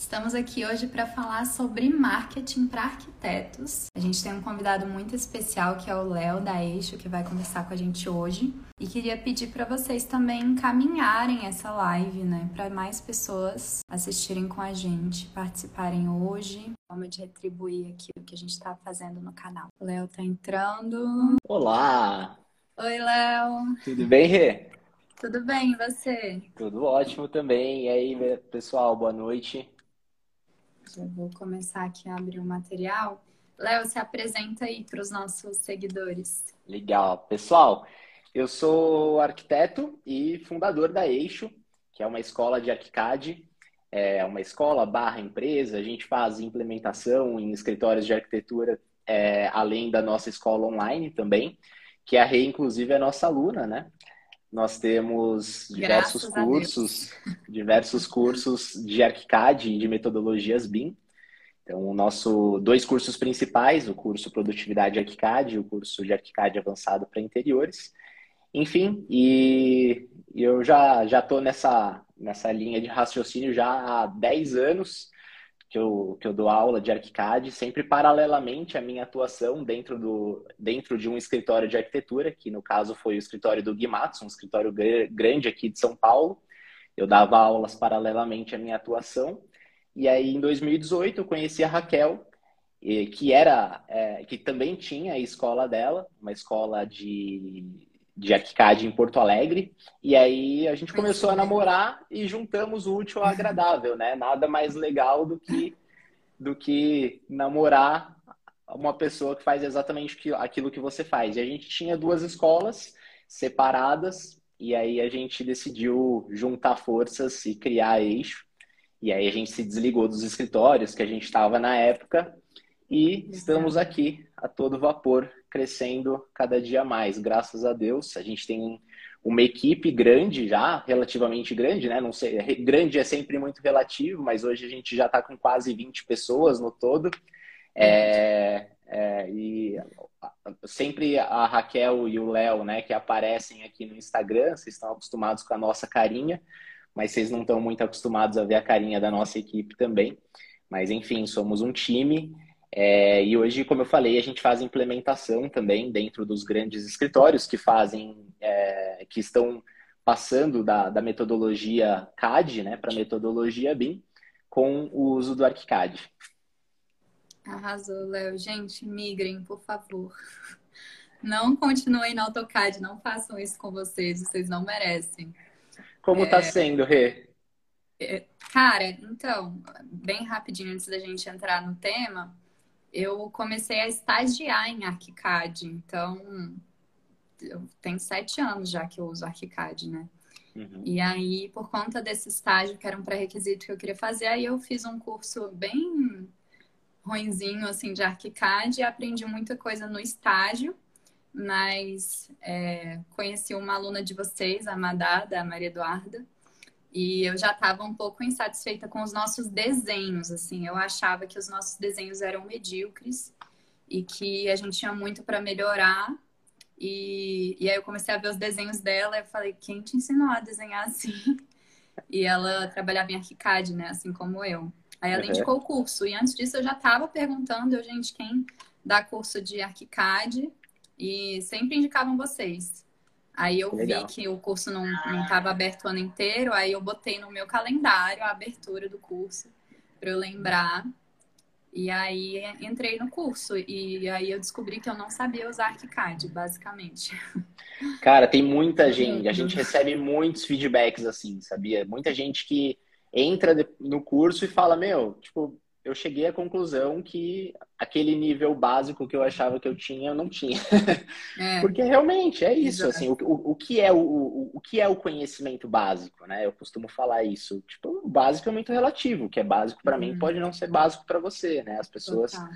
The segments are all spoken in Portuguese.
Estamos aqui hoje para falar sobre marketing para arquitetos. A gente tem um convidado muito especial que é o Léo da Eixo, que vai conversar com a gente hoje. E queria pedir para vocês também encaminharem essa live, né, para mais pessoas assistirem com a gente, participarem hoje. Forma de retribuir aqui o que a gente está fazendo no canal. O Léo tá entrando. Olá! Oi, Léo! Tudo bem, Rê? Tudo bem, e você? Tudo ótimo também. E aí, pessoal, boa noite. Já vou começar aqui a abrir o material. Léo, se apresenta aí para os nossos seguidores. Legal. Pessoal, eu sou arquiteto e fundador da Eixo, que é uma escola de ArchiCAD. É uma escola barra empresa. A gente faz implementação em escritórios de arquitetura, é, além da nossa escola online também, que a Rei, inclusive, é nossa aluna, né? Nós temos diversos Graças cursos, diversos cursos de ArchiCAD e de metodologias BIM. Então, o nosso dois cursos principais, o curso Produtividade ArchiCAD e o curso de ArchiCAD avançado para interiores. Enfim, e eu já já tô nessa nessa linha de raciocínio já há 10 anos que eu, que eu dou aula de ArchiCAD, sempre paralelamente à minha atuação dentro, do, dentro de um escritório de arquitetura, que no caso foi o escritório do Guimatsu, um escritório grande aqui de São Paulo. Eu dava aulas paralelamente à minha atuação. E aí, em 2018, eu conheci a Raquel, que era é, que também tinha a escola dela, uma escola de de Arquicad em Porto Alegre. E aí a gente começou a namorar e juntamos o útil ao agradável, né? Nada mais legal do que, do que namorar uma pessoa que faz exatamente aquilo que você faz. E a gente tinha duas escolas separadas, e aí a gente decidiu juntar forças e criar eixo. E aí a gente se desligou dos escritórios que a gente estava na época e estamos aqui a todo vapor, crescendo cada dia mais, graças a Deus. A gente tem uma equipe grande já, relativamente grande, né? Não sei, grande é sempre muito relativo, mas hoje a gente já está com quase 20 pessoas no todo. É, é, e sempre a Raquel e o Léo, né, que aparecem aqui no Instagram, vocês estão acostumados com a nossa carinha, mas vocês não estão muito acostumados a ver a carinha da nossa equipe também. Mas enfim, somos um time é, e hoje, como eu falei, a gente faz implementação também dentro dos grandes escritórios que fazem, é, que estão passando da, da metodologia CAD né, para a metodologia BIM com o uso do ArchiCAD. Arrasou, Léo. Gente, migrem, por favor. Não continuem no AutoCAD, não façam isso com vocês, vocês não merecem. Como está é... sendo, Rê? É, cara, então, bem rapidinho antes da gente entrar no tema, eu comecei a estagiar em ArchiCAD, então eu tenho sete anos já que eu uso ArchiCAD, né? Uhum. E aí, por conta desse estágio, que era um pré-requisito que eu queria fazer, aí eu fiz um curso bem ruinzinho, assim, de ArchiCAD e aprendi muita coisa no estágio, mas é, conheci uma aluna de vocês, a Madada, a Maria Eduarda, e eu já estava um pouco insatisfeita com os nossos desenhos, assim. Eu achava que os nossos desenhos eram medíocres e que a gente tinha muito para melhorar. E, e aí eu comecei a ver os desenhos dela e eu falei, quem te ensinou a desenhar assim? E ela trabalhava em Arquicad, né? Assim como eu. Aí ela uhum. indicou o curso. E antes disso eu já estava perguntando, eu, gente, quem dá curso de Arquicad? E sempre indicavam vocês. Aí eu Legal. vi que o curso não estava aberto o ano inteiro, aí eu botei no meu calendário a abertura do curso para eu lembrar. E aí entrei no curso e aí eu descobri que eu não sabia usar ArchiCAD, basicamente. Cara, tem muita gente, a gente recebe muitos feedbacks assim, sabia? Muita gente que entra no curso e fala, meu, tipo, eu cheguei à conclusão que aquele nível básico que eu achava que eu tinha, eu não tinha. É. Porque realmente é isso, Exato. assim, o, o, o, que é o, o, o, que é o conhecimento básico, né? Eu costumo falar isso. Tipo, o básico é muito relativo. O que é básico para uhum. mim pode não ser básico para você, né? As pessoas Total.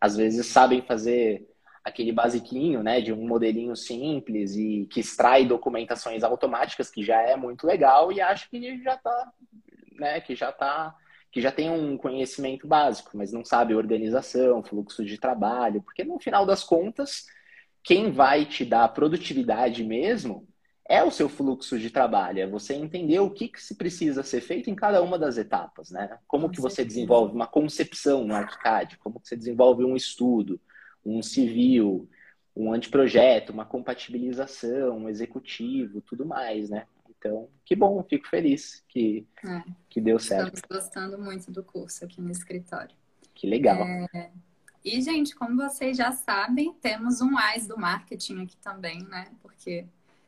às vezes sabem fazer aquele basiquinho, né, de um modelinho simples e que extrai documentações automáticas, que já é muito legal e acho que já tá, né, que já tá que já tem um conhecimento básico, mas não sabe organização, fluxo de trabalho, porque no final das contas, quem vai te dar produtividade mesmo é o seu fluxo de trabalho, é você entender o que, que se precisa ser feito em cada uma das etapas, né? Como Com que você desenvolve uma concepção no ArchiCAD, como que você desenvolve um estudo, um civil, um anteprojeto, uma compatibilização, um executivo, tudo mais, né? Então, que bom, fico feliz que, é, que deu certo. Estamos gostando muito do curso aqui no escritório. Que legal. É... E, gente, como vocês já sabem, temos um AIS do marketing aqui também, né? Porque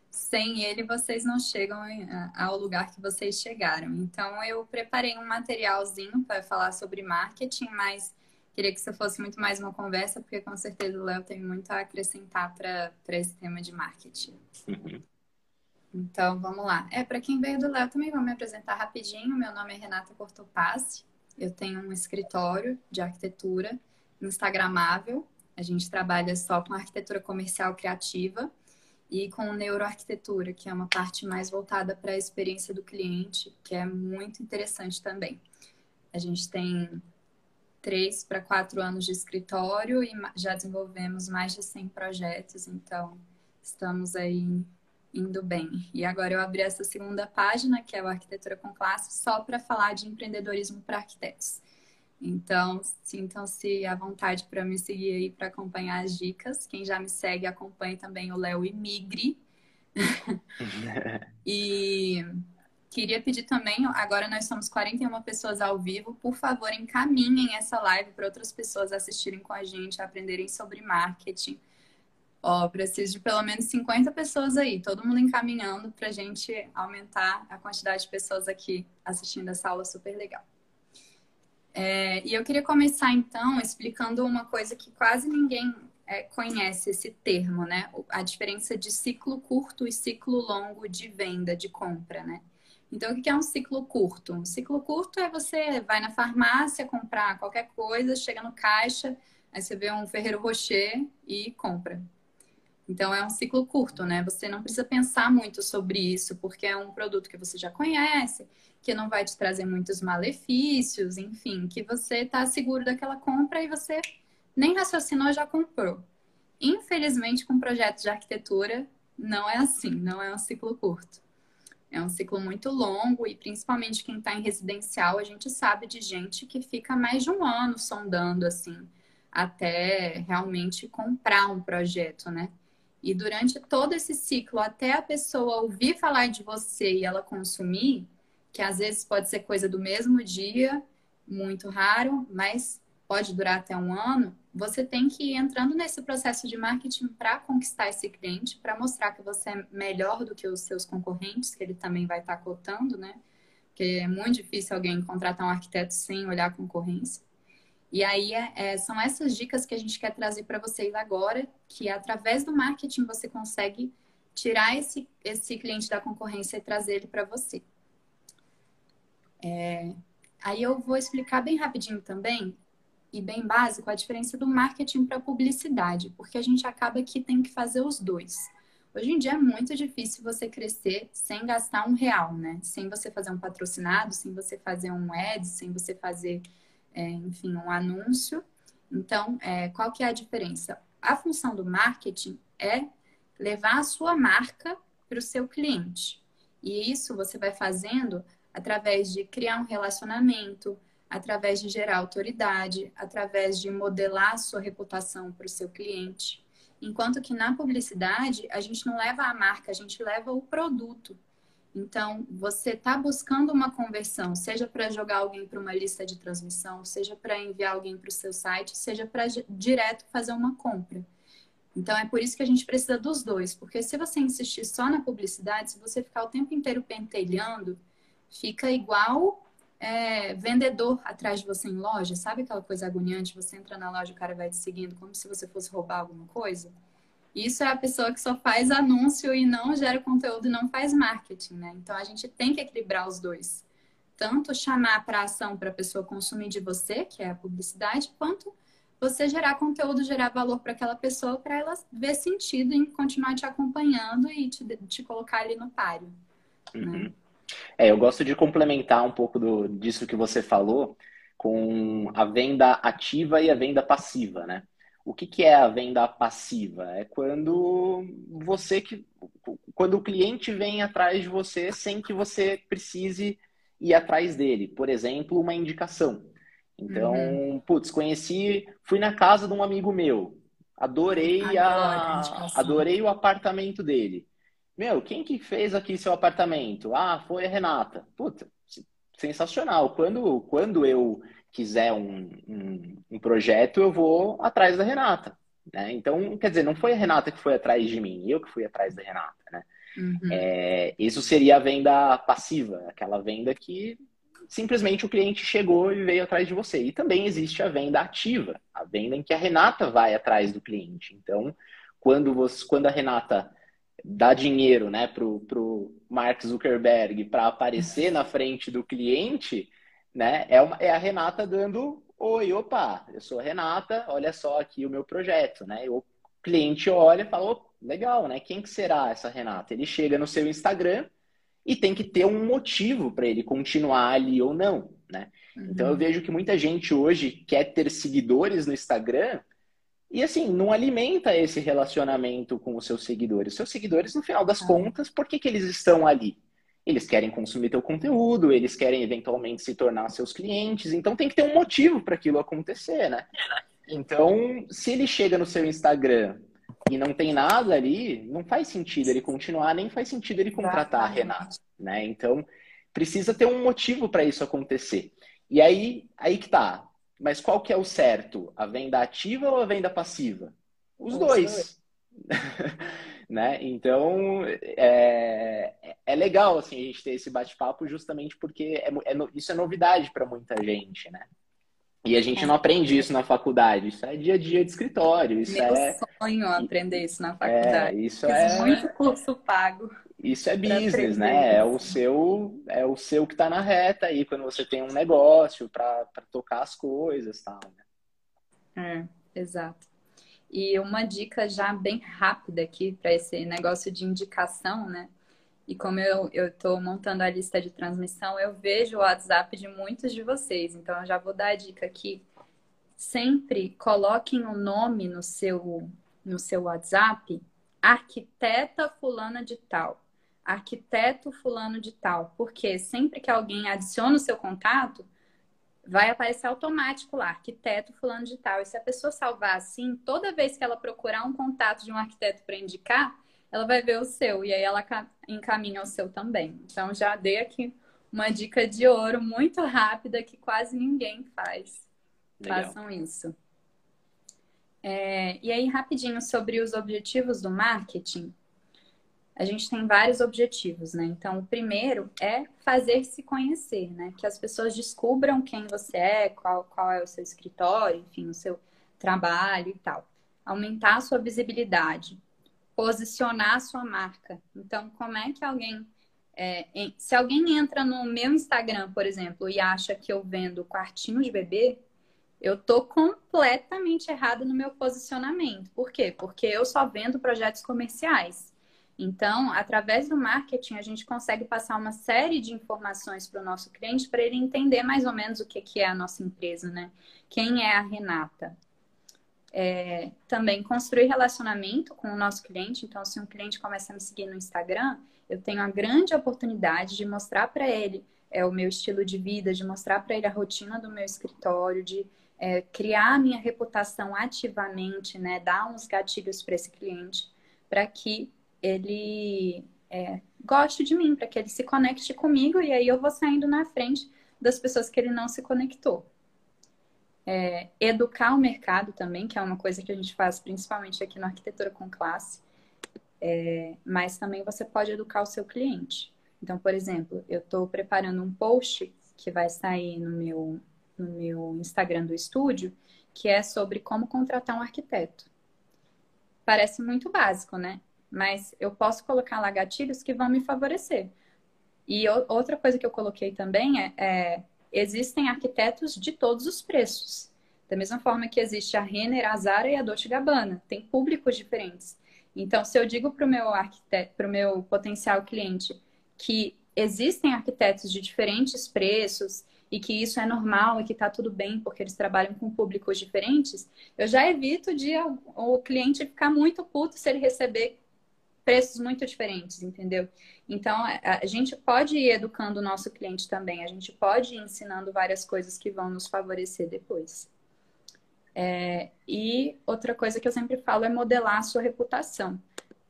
sem ele vocês não chegam ao lugar que vocês chegaram. Então, eu preparei um materialzinho para falar sobre marketing, mas queria que isso fosse muito mais uma conversa, porque com certeza o Léo tem muito a acrescentar para esse tema de marketing. Uhum. Então, vamos lá. É, para quem veio do Léo, também vou me apresentar rapidinho. Meu nome é Renata Cortopassi. Eu tenho um escritório de arquitetura instagramável. A gente trabalha só com arquitetura comercial criativa e com neuroarquitetura, que é uma parte mais voltada para a experiência do cliente, que é muito interessante também. A gente tem três para quatro anos de escritório e já desenvolvemos mais de 100 projetos, então estamos aí indo bem. E agora eu abri essa segunda página, que é o Arquitetura com Classe, só para falar de empreendedorismo para arquitetos. Então, sintam-se à vontade para me seguir aí para acompanhar as dicas. Quem já me segue, acompanhe também o Léo Imigre. e queria pedir também, agora nós somos 41 pessoas ao vivo, por favor, encaminhem essa live para outras pessoas assistirem com a gente, aprenderem sobre marketing Ó, preciso de pelo menos 50 pessoas aí, todo mundo encaminhando para a gente aumentar a quantidade de pessoas aqui assistindo essa aula super legal. É, e eu queria começar então explicando uma coisa que quase ninguém é, conhece esse termo, né? A diferença de ciclo curto e ciclo longo de venda, de compra, né? Então, o que é um ciclo curto? Um ciclo curto é você vai na farmácia comprar qualquer coisa, chega no caixa, aí você vê um Ferreiro Rocher e compra. Então é um ciclo curto, né? Você não precisa pensar muito sobre isso, porque é um produto que você já conhece, que não vai te trazer muitos malefícios, enfim, que você está seguro daquela compra e você nem raciocinou já comprou. Infelizmente, com projetos de arquitetura, não é assim, não é um ciclo curto. É um ciclo muito longo e principalmente quem está em residencial, a gente sabe de gente que fica mais de um ano sondando assim, até realmente comprar um projeto, né? E durante todo esse ciclo, até a pessoa ouvir falar de você e ela consumir, que às vezes pode ser coisa do mesmo dia, muito raro, mas pode durar até um ano, você tem que ir entrando nesse processo de marketing para conquistar esse cliente, para mostrar que você é melhor do que os seus concorrentes, que ele também vai estar tá cotando, né? Porque é muito difícil alguém contratar um arquiteto sem olhar a concorrência. E aí é, é, são essas dicas que a gente quer trazer para vocês agora, que através do marketing você consegue tirar esse, esse cliente da concorrência e trazer ele para você. É, aí eu vou explicar bem rapidinho também, e bem básico, a diferença do marketing para publicidade, porque a gente acaba que tem que fazer os dois. Hoje em dia é muito difícil você crescer sem gastar um real, né? Sem você fazer um patrocinado, sem você fazer um ad, sem você fazer é, enfim, um anúncio. Então, é, qual que é a diferença? A função do marketing é levar a sua marca para o seu cliente. E isso você vai fazendo através de criar um relacionamento, através de gerar autoridade, através de modelar sua reputação para o seu cliente. Enquanto que na publicidade, a gente não leva a marca, a gente leva o produto. Então, você está buscando uma conversão, seja para jogar alguém para uma lista de transmissão, seja para enviar alguém para o seu site, seja para direto fazer uma compra. Então, é por isso que a gente precisa dos dois, porque se você insistir só na publicidade, se você ficar o tempo inteiro pentelhando, fica igual é, vendedor atrás de você em loja. Sabe aquela coisa agoniante? Você entra na loja, o cara vai te seguindo como se você fosse roubar alguma coisa? Isso é a pessoa que só faz anúncio e não gera conteúdo e não faz marketing, né? Então a gente tem que equilibrar os dois. Tanto chamar para ação para a pessoa consumir de você, que é a publicidade, quanto você gerar conteúdo, gerar valor para aquela pessoa, para ela ver sentido em continuar te acompanhando e te, te colocar ali no páreo. Né? Uhum. É, eu gosto de complementar um pouco do, disso que você falou com a venda ativa e a venda passiva, né? O que, que é a venda passiva? É quando você que. Quando o cliente vem atrás de você sem que você precise ir atrás dele. Por exemplo, uma indicação. Então, uhum. putz, conheci, fui na casa de um amigo meu. Adorei a, adorei o apartamento dele. Meu, quem que fez aqui seu apartamento? Ah, foi a Renata. Puta, sensacional. Quando, quando eu quiser um, um, um, projeto, eu vou atrás da Renata. Né? Então, quer dizer, não foi a Renata que foi atrás de mim, eu que fui atrás da Renata. Né? Uhum. É, isso seria a venda passiva, aquela venda que simplesmente o cliente chegou e veio atrás de você. E também existe a venda ativa, a venda em que a Renata vai atrás do cliente. Então, quando, você, quando a Renata dá dinheiro né, para o Mark Zuckerberg para aparecer na frente do cliente, né? É, uma, é a Renata dando oi, opa, eu sou a Renata, olha só aqui o meu projeto, né? O cliente olha e fala, legal, né? Quem que será essa Renata? Ele chega no seu Instagram e tem que ter um motivo para ele continuar ali ou não, né? Uhum. Então eu vejo que muita gente hoje quer ter seguidores no Instagram e assim, não alimenta esse relacionamento com os seus seguidores. Seus seguidores, no final das uhum. contas, por que, que eles estão ali? Eles querem consumir teu conteúdo, eles querem eventualmente se tornar seus clientes, então tem que ter um motivo para aquilo acontecer, né? Então, se ele chega no seu Instagram e não tem nada ali, não faz sentido ele continuar, nem faz sentido ele contratar a Renata, né? Então, precisa ter um motivo para isso acontecer. E aí, aí que tá. Mas qual que é o certo? A venda ativa ou a venda passiva? Os dois. né? Então, é, é legal assim, a gente ter esse bate-papo justamente porque é, é, isso é novidade para muita gente, né? E a gente é. não aprende isso na faculdade. Isso é dia a dia de escritório. Isso Meu é... sonho aprender isso na faculdade. É, isso é muito curso pago. Isso é business, né? É o seu, é o seu que está na reta aí quando você tem um negócio para tocar as coisas, tal. Né? É, exato. E uma dica já bem rápida aqui para esse negócio de indicação, né? E como eu estou montando a lista de transmissão, eu vejo o WhatsApp de muitos de vocês. Então, eu já vou dar a dica aqui. Sempre coloquem o um nome no seu, no seu WhatsApp, arquiteta fulana de tal. Arquiteto fulano de tal. Porque sempre que alguém adiciona o seu contato, vai aparecer automático lá, arquiteto fulano de tal. E se a pessoa salvar assim, toda vez que ela procurar um contato de um arquiteto para indicar, ela vai ver o seu e aí ela encaminha o seu também. Então já dei aqui uma dica de ouro muito rápida que quase ninguém faz. Legal. Façam isso. É, e aí, rapidinho sobre os objetivos do marketing a gente tem vários objetivos, né? Então, o primeiro é fazer se conhecer, né? Que as pessoas descubram quem você é, qual, qual é o seu escritório, enfim, o seu trabalho e tal. Aumentar a sua visibilidade, posicionar a sua marca. Então, como é que alguém. É, em, se alguém entra no meu Instagram, por exemplo, e acha que eu vendo quartinho de bebê, eu tô completamente errado no meu posicionamento. Por quê? Porque eu só vendo projetos comerciais. Então, através do marketing, a gente consegue passar uma série de informações para o nosso cliente para ele entender mais ou menos o que, que é a nossa empresa, né? Quem é a Renata? É, também construir relacionamento com o nosso cliente. Então, se um cliente começa a me seguir no Instagram, eu tenho a grande oportunidade de mostrar para ele é, o meu estilo de vida, de mostrar para ele a rotina do meu escritório, de é, criar a minha reputação ativamente, né? Dar uns gatilhos para esse cliente, para que ele é, goste de mim, para que ele se conecte comigo e aí eu vou saindo na frente das pessoas que ele não se conectou. É, educar o mercado também, que é uma coisa que a gente faz principalmente aqui na Arquitetura com Classe, é, mas também você pode educar o seu cliente. Então, por exemplo, eu estou preparando um post que vai sair no meu, no meu Instagram do estúdio, que é sobre como contratar um arquiteto. Parece muito básico, né? Mas eu posso colocar lá gatilhos que vão me favorecer. E outra coisa que eu coloquei também é, é, existem arquitetos de todos os preços. Da mesma forma que existe a Renner, a Zara e a Dolce Gabbana, tem públicos diferentes. Então, se eu digo para o meu arquiteto, meu potencial cliente, que existem arquitetos de diferentes preços e que isso é normal e que está tudo bem porque eles trabalham com públicos diferentes, eu já evito de o cliente ficar muito puto se ele receber preços muito diferentes, entendeu? Então, a gente pode ir educando o nosso cliente também, a gente pode ir ensinando várias coisas que vão nos favorecer depois. É, e outra coisa que eu sempre falo é modelar a sua reputação.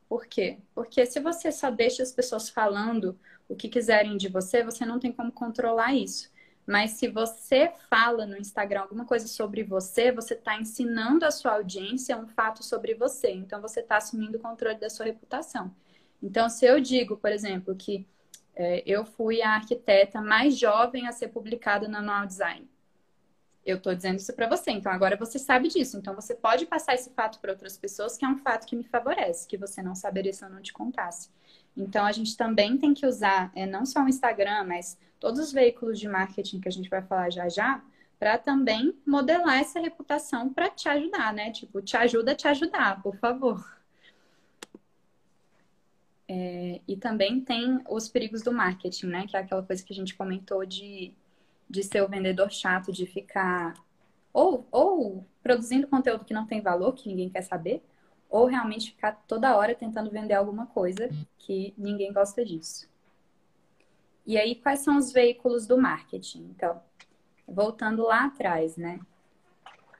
Por quê? Porque se você só deixa as pessoas falando o que quiserem de você, você não tem como controlar isso. Mas se você fala no Instagram alguma coisa sobre você, você está ensinando a sua audiência um fato sobre você. Então você está assumindo o controle da sua reputação. Então, se eu digo, por exemplo, que é, eu fui a arquiteta mais jovem a ser publicada na Anual Design. Eu estou dizendo isso para você, então agora você sabe disso. Então você pode passar esse fato para outras pessoas, que é um fato que me favorece, que você não saberia se eu não te contasse. Então a gente também tem que usar é, não só o Instagram, mas todos os veículos de marketing que a gente vai falar já já, para também modelar essa reputação para te ajudar, né? Tipo, te ajuda a te ajudar, por favor. É, e também tem os perigos do marketing, né? Que é aquela coisa que a gente comentou de, de ser o vendedor chato, de ficar ou, ou produzindo conteúdo que não tem valor, que ninguém quer saber, ou realmente ficar toda hora tentando vender alguma coisa que ninguém gosta disso. E aí, quais são os veículos do marketing? Então, voltando lá atrás, né?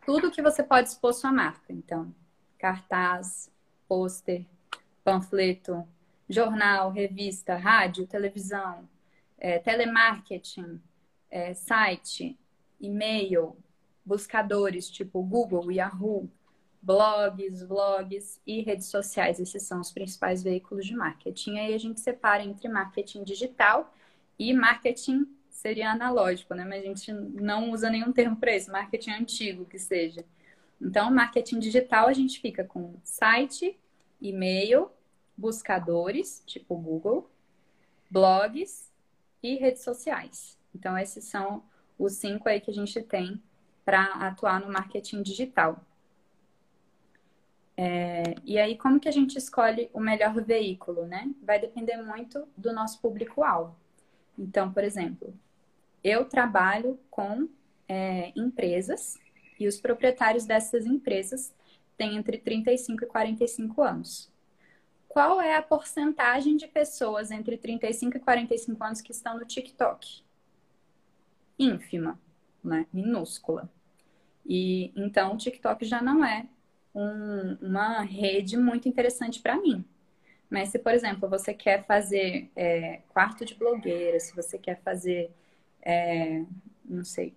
Tudo que você pode expor sua marca. Então, cartaz, pôster, panfleto, jornal, revista, rádio, televisão, é, telemarketing, é, site, e-mail, buscadores tipo Google, Yahoo, blogs, vlogs e redes sociais. Esses são os principais veículos de marketing. Aí a gente separa entre marketing digital e marketing seria analógico, né? Mas a gente não usa nenhum termo para isso, marketing antigo que seja. Então, marketing digital a gente fica com site, e-mail, buscadores, tipo Google, blogs e redes sociais. Então, esses são os cinco aí que a gente tem para atuar no marketing digital. É, e aí, como que a gente escolhe o melhor veículo, né? Vai depender muito do nosso público-alvo. Então, por exemplo, eu trabalho com é, empresas e os proprietários dessas empresas têm entre 35 e 45 anos qual é a porcentagem de pessoas entre 35 e 45 anos que estão no TikTok? Ínfima, né? Minúscula. E então o TikTok já não é um, uma rede muito interessante para mim. Mas se, por exemplo, você quer fazer é, quarto de blogueira, se você quer fazer, é, não sei,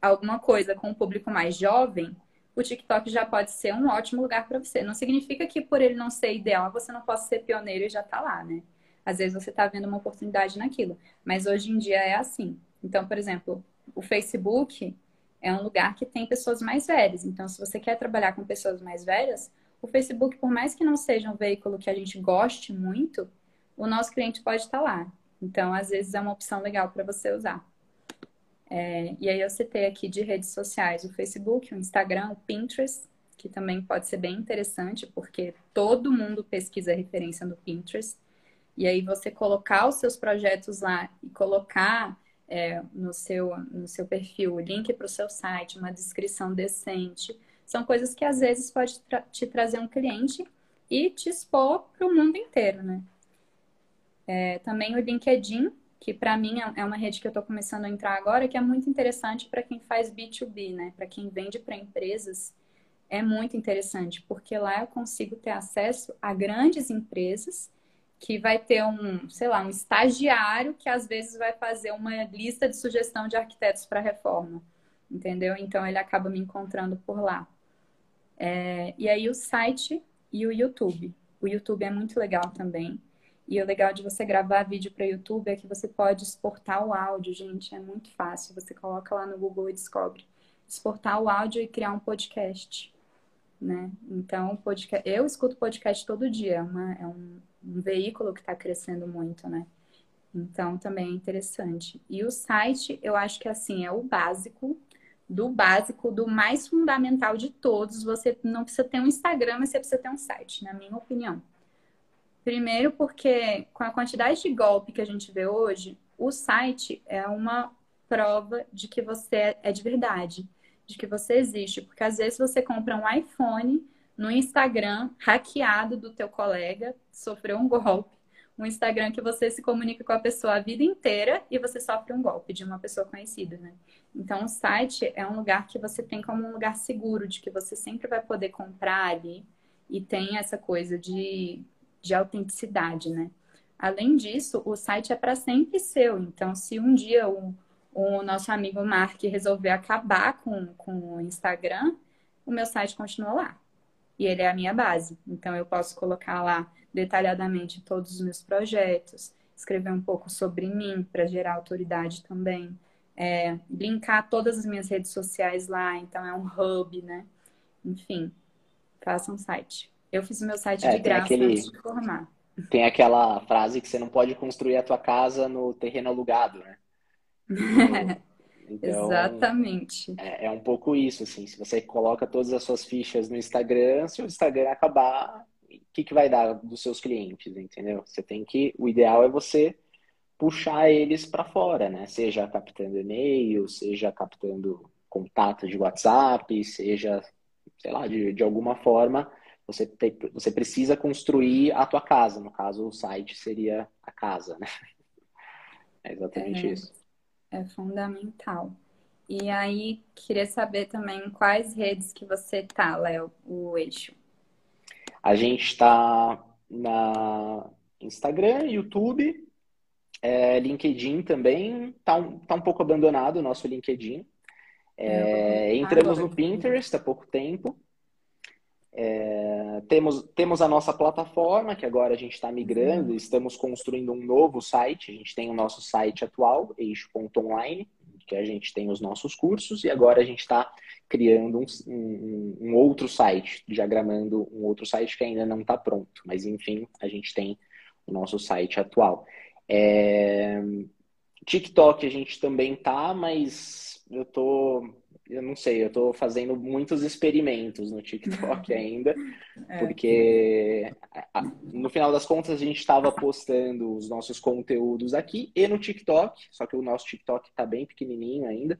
alguma coisa com um público mais jovem, o TikTok já pode ser um ótimo lugar para você. Não significa que por ele não ser ideal, você não possa ser pioneiro e já tá lá, né? Às vezes você está vendo uma oportunidade naquilo, mas hoje em dia é assim. Então, por exemplo, o Facebook é um lugar que tem pessoas mais velhas. Então, se você quer trabalhar com pessoas mais velhas, o Facebook, por mais que não seja um veículo que a gente goste muito, o nosso cliente pode estar tá lá. Então, às vezes é uma opção legal para você usar. É, e aí eu citei aqui de redes sociais o Facebook, o Instagram, o Pinterest, que também pode ser bem interessante, porque todo mundo pesquisa referência no Pinterest. E aí você colocar os seus projetos lá e colocar é, no, seu, no seu perfil link para o seu site, uma descrição decente, são coisas que às vezes pode tra te trazer um cliente e te expor para o mundo inteiro, né? É, também o LinkedIn, que para mim é, é uma rede que eu estou começando a entrar agora, que é muito interessante para quem faz B2B, né? Para quem vende para empresas, é muito interessante, porque lá eu consigo ter acesso a grandes empresas que vai ter um, sei lá, um estagiário que às vezes vai fazer uma lista de sugestão de arquitetos para reforma, entendeu? Então ele acaba me encontrando por lá. É, e aí o site e o YouTube. O YouTube é muito legal também. E o legal de você gravar vídeo para YouTube é que você pode exportar o áudio, gente, é muito fácil. Você coloca lá no Google e descobre. Exportar o áudio e criar um podcast, né? Então, podcast... eu escuto podcast todo dia, é, uma, é um, um veículo que está crescendo muito, né? Então, também é interessante. E o site, eu acho que assim, é o básico do básico, do mais fundamental de todos. Você não precisa ter um Instagram, mas você precisa ter um site, na minha opinião. Primeiro, porque com a quantidade de golpe que a gente vê hoje, o site é uma prova de que você é de verdade, de que você existe. Porque às vezes você compra um iPhone no Instagram hackeado do teu colega, sofreu um golpe. Um Instagram que você se comunica com a pessoa a vida inteira e você sofre um golpe de uma pessoa conhecida, né? Então, o site é um lugar que você tem como um lugar seguro, de que você sempre vai poder comprar ali e tem essa coisa de, de autenticidade, né? Além disso, o site é para sempre seu. Então, se um dia o, o nosso amigo Mark resolver acabar com, com o Instagram, o meu site continua lá. E ele é a minha base. Então, eu posso colocar lá detalhadamente todos os meus projetos, escrever um pouco sobre mim para gerar autoridade também, é, linkar todas as minhas redes sociais lá. Então, é um hub, né? Enfim, faça um site. Eu fiz o meu site é, de graça aquele... antes de formar. Tem aquela frase que você não pode construir a tua casa no terreno alugado, né? Então, Exatamente. É, é, um pouco isso, assim. Se você coloca todas as suas fichas no Instagram, se o Instagram acabar, o que, que vai dar dos seus clientes, entendeu? Você tem que. O ideal é você puxar eles para fora, né? Seja captando e-mail, seja captando contato de WhatsApp, seja, sei lá, de, de alguma forma você, te, você precisa construir a tua casa. No caso, o site seria a casa, né? É exatamente é, isso. É fundamental. E aí, queria saber também quais redes que você tá, Léo, o eixo. A gente está na Instagram, YouTube, é, LinkedIn também. Tá um, tá um pouco abandonado o nosso LinkedIn. É, é entramos no Pinterest há pouco tempo. É, temos, temos a nossa plataforma, que agora a gente está migrando, uhum. estamos construindo um novo site. A gente tem o nosso site atual, eixo.online, que a gente tem os nossos cursos, e agora a gente está criando um, um, um, outro site, diagramando um outro site que ainda não está pronto. Mas, enfim, a gente tem o nosso site atual. É, TikTok a gente também tá, mas eu tô eu não sei, eu estou fazendo muitos experimentos no TikTok ainda, é. porque no final das contas a gente estava postando os nossos conteúdos aqui e no TikTok, só que o nosso TikTok está bem pequenininho ainda.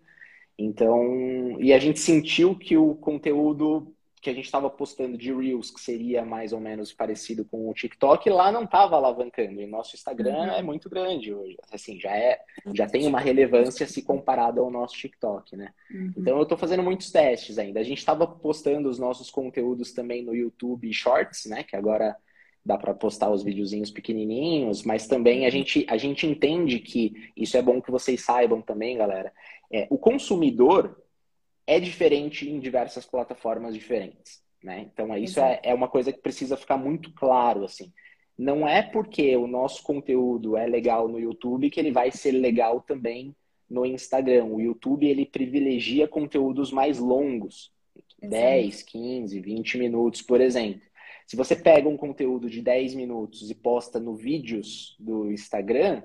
Então, e a gente sentiu que o conteúdo que a gente estava postando de Reels, que seria mais ou menos parecido com o TikTok, lá não estava alavancando. E nosso Instagram uhum. é muito grande hoje. Assim, já, é, já tem uma relevância se comparado ao nosso TikTok, né? Uhum. Então eu estou fazendo muitos testes ainda. A gente estava postando os nossos conteúdos também no YouTube Shorts, né? Que agora dá para postar os videozinhos pequenininhos, mas também a gente, a gente entende que isso é bom que vocês saibam também, galera. É, o consumidor, é diferente em diversas plataformas diferentes. Né? Então, isso é, é uma coisa que precisa ficar muito claro. assim. Não é porque o nosso conteúdo é legal no YouTube que ele vai ser legal também no Instagram. O YouTube ele privilegia conteúdos mais longos, Exato. 10, 15, 20 minutos, por exemplo. Se você pega um conteúdo de 10 minutos e posta no vídeos do Instagram,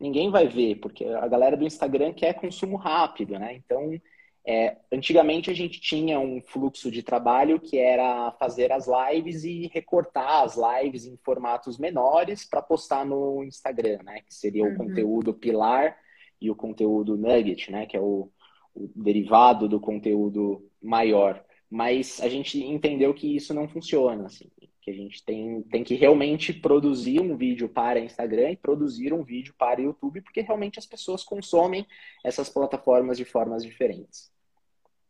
ninguém vai ver, porque a galera do Instagram quer consumo rápido, né? Então, é, antigamente a gente tinha um fluxo de trabalho que era fazer as lives e recortar as lives em formatos menores para postar no Instagram, né? Que seria uhum. o conteúdo pilar e o conteúdo nugget, né? Que é o, o derivado do conteúdo maior. Mas a gente entendeu que isso não funciona, assim, que a gente tem, tem que realmente produzir um vídeo para Instagram e produzir um vídeo para YouTube, porque realmente as pessoas consomem essas plataformas de formas diferentes.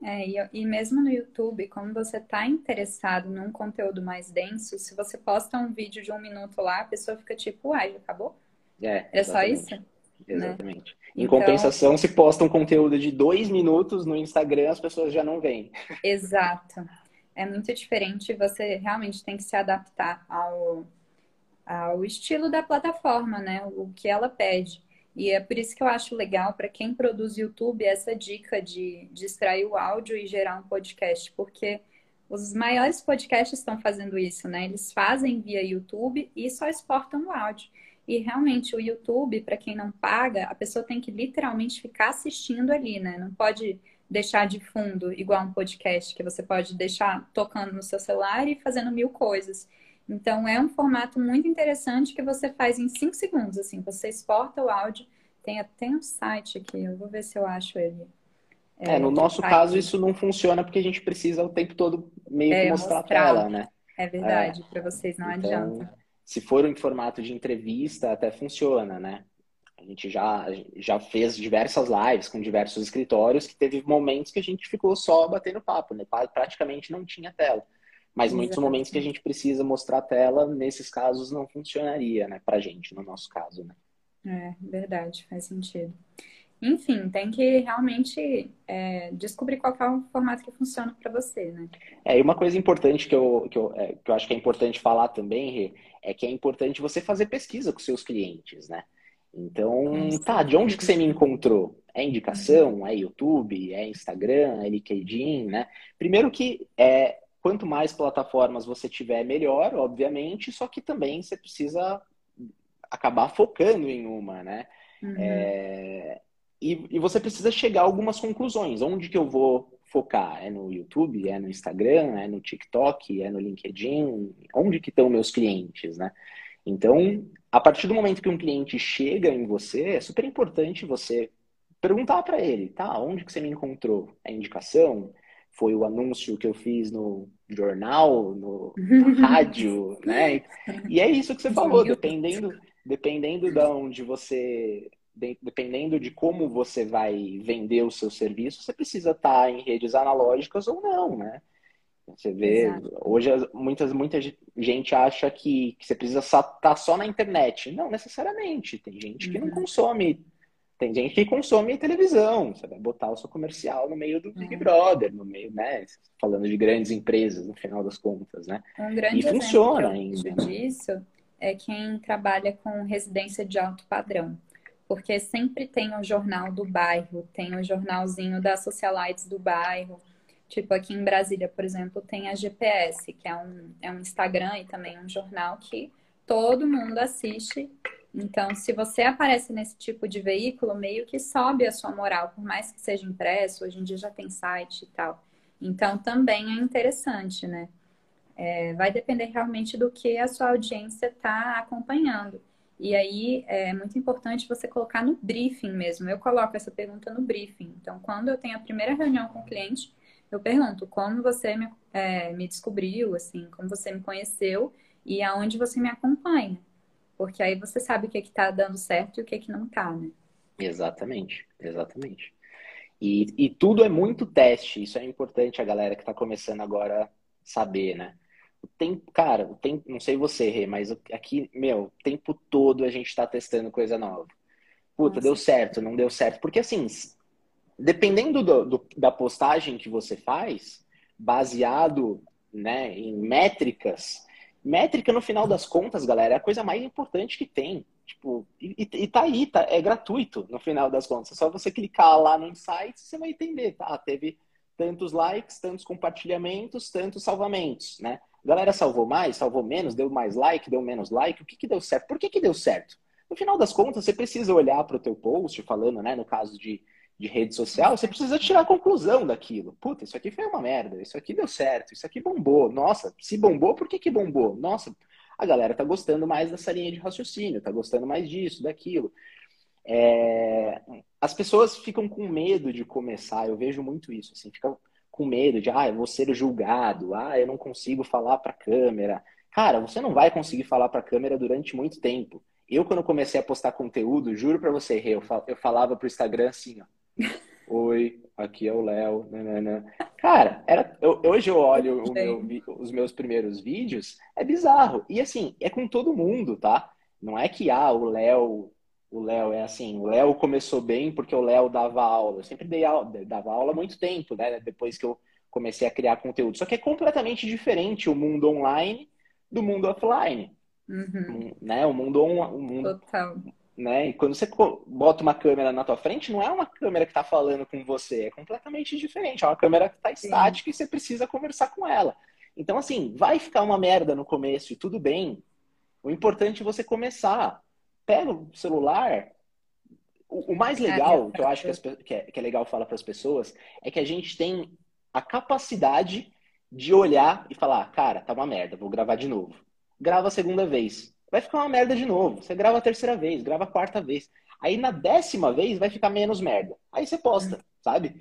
É, e, e mesmo no YouTube, como você está interessado num conteúdo mais denso, se você posta um vídeo de um minuto lá, a pessoa fica tipo, uai, já acabou? É, é só isso? Né? Exatamente. Né? Em então... compensação, se posta um conteúdo de dois minutos no Instagram, as pessoas já não veem. Exato. É muito diferente, você realmente tem que se adaptar ao, ao estilo da plataforma, né? O que ela pede. E é por isso que eu acho legal para quem produz YouTube essa dica de, de extrair o áudio e gerar um podcast, porque os maiores podcasts estão fazendo isso, né? Eles fazem via YouTube e só exportam o áudio. E realmente o YouTube, para quem não paga, a pessoa tem que literalmente ficar assistindo ali, né? Não pode deixar de fundo igual um podcast que você pode deixar tocando no seu celular e fazendo mil coisas. Então, é um formato muito interessante que você faz em cinco segundos, assim, você exporta o áudio, Tem até um site aqui, eu vou ver se eu acho ele. É, é no nosso caso isso não funciona porque a gente precisa o tempo todo meio é, que mostrar, mostrar, a tela, né? É verdade, é. para vocês não então, adianta. Se for em formato de entrevista, até funciona, né? A gente já, já fez diversas lives com diversos escritórios que teve momentos que a gente ficou só batendo papo, né? Praticamente não tinha tela. Mas Exatamente. muitos momentos que a gente precisa mostrar a tela, nesses casos não funcionaria, né? Pra gente, no nosso caso, né? É, verdade, faz sentido. Enfim, tem que realmente é, descobrir qual é o formato que funciona para você, né? É, e uma coisa importante que eu, que, eu, é, que eu acho que é importante falar também, Rê, é que é importante você fazer pesquisa com seus clientes, né? Então, tá, de onde que você me encontrou? É indicação? É YouTube? É Instagram? É LinkedIn, né? Primeiro que é, quanto mais plataformas você tiver, melhor, obviamente, só que também você precisa acabar focando em uma, né? Uhum. É, e, e você precisa chegar a algumas conclusões. Onde que eu vou focar? É no YouTube? É no Instagram? É no TikTok? É no LinkedIn? Onde que estão meus clientes, né? Então, a partir do momento que um cliente chega em você, é super importante você perguntar para ele, tá? Onde que você me encontrou? É indicação? Foi o anúncio que eu fiz no jornal, no rádio, né? E é isso que você falou, dependendo, dependendo de onde você dependendo de como você vai vender o seu serviço, você precisa estar em redes analógicas ou não, né? Você vê, Exato. hoje muitas, muita gente acha que, que você precisa estar tá só na internet. Não necessariamente. Tem gente que uhum. não consome. Tem gente que consome televisão. Você vai botar o seu comercial no meio do Big uhum. Brother, no meio, né? Falando de grandes empresas, no final das contas, né? Um grande e funciona ainda. Né? disso é quem trabalha com residência de alto padrão porque sempre tem o jornal do bairro, tem o jornalzinho das socialites do bairro. Tipo, aqui em Brasília, por exemplo, tem a GPS, que é um, é um Instagram e também um jornal que todo mundo assiste. Então, se você aparece nesse tipo de veículo, meio que sobe a sua moral, por mais que seja impresso, hoje em dia já tem site e tal. Então, também é interessante, né? É, vai depender realmente do que a sua audiência está acompanhando. E aí é muito importante você colocar no briefing mesmo. Eu coloco essa pergunta no briefing. Então, quando eu tenho a primeira reunião com o cliente, eu pergunto como você me, é, me descobriu, assim, como você me conheceu e aonde você me acompanha. Porque aí você sabe o que é está dando certo e o que, é que não está, né? Exatamente, exatamente. E, e tudo é muito teste. Isso é importante a galera que está começando agora saber, né? o tempo, cara, o tempo, não sei você, Rê, mas aqui, meu, o tempo todo a gente está testando coisa nova. Puta, Nossa. deu certo, não deu certo. Porque assim, dependendo do, do, da postagem que você faz, baseado né, em métricas, métrica no final das contas, galera, é a coisa mais importante que tem. Tipo, e, e tá aí, tá, é gratuito no final das contas. É só você clicar lá no insight você vai entender, tá? Teve tantos likes, tantos compartilhamentos, tantos salvamentos, né? Galera salvou mais, salvou menos, deu mais like, deu menos like. O que, que deu certo? Por que, que deu certo? No final das contas, você precisa olhar para o teu post, falando, né, no caso de, de rede social, você precisa tirar a conclusão daquilo. Puta, isso aqui foi uma merda, isso aqui deu certo, isso aqui bombou. Nossa, se bombou, por que, que bombou? Nossa, a galera tá gostando mais dessa linha de raciocínio, tá gostando mais disso, daquilo. É... As pessoas ficam com medo de começar, eu vejo muito isso, assim, ficam com medo de, ah, eu vou ser julgado, ah, eu não consigo falar para a câmera. Cara, você não vai conseguir falar para a câmera durante muito tempo. Eu, quando comecei a postar conteúdo, juro para você, eu falava pro Instagram assim, ó. Oi, aqui é o Léo. Cara, era, eu, hoje eu olho meu, os meus primeiros vídeos, é bizarro. E assim, é com todo mundo, tá? Não é que, ah, o Léo o Léo é assim, o Léo começou bem porque o Léo dava aula. Eu sempre dei aula, dava aula há muito tempo, né? Depois que eu comecei a criar conteúdo. Só que é completamente diferente o mundo online do mundo offline. Uhum. Né? O mundo on, o mundo, Total. Né? E quando você bota uma câmera na tua frente, não é uma câmera que está falando com você, é completamente diferente. É uma câmera que está estática e você precisa conversar com ela. Então, assim, vai ficar uma merda no começo e tudo bem. O importante é você começar pega o celular. O, o mais legal, que eu acho que, as, que, é, que é legal falar para as pessoas, é que a gente tem a capacidade de olhar e falar, cara, tá uma merda, vou gravar de novo. Grava a segunda vez. Vai ficar uma merda de novo. Você grava a terceira vez, grava a quarta vez. Aí na décima vez vai ficar menos merda. Aí você posta, sabe?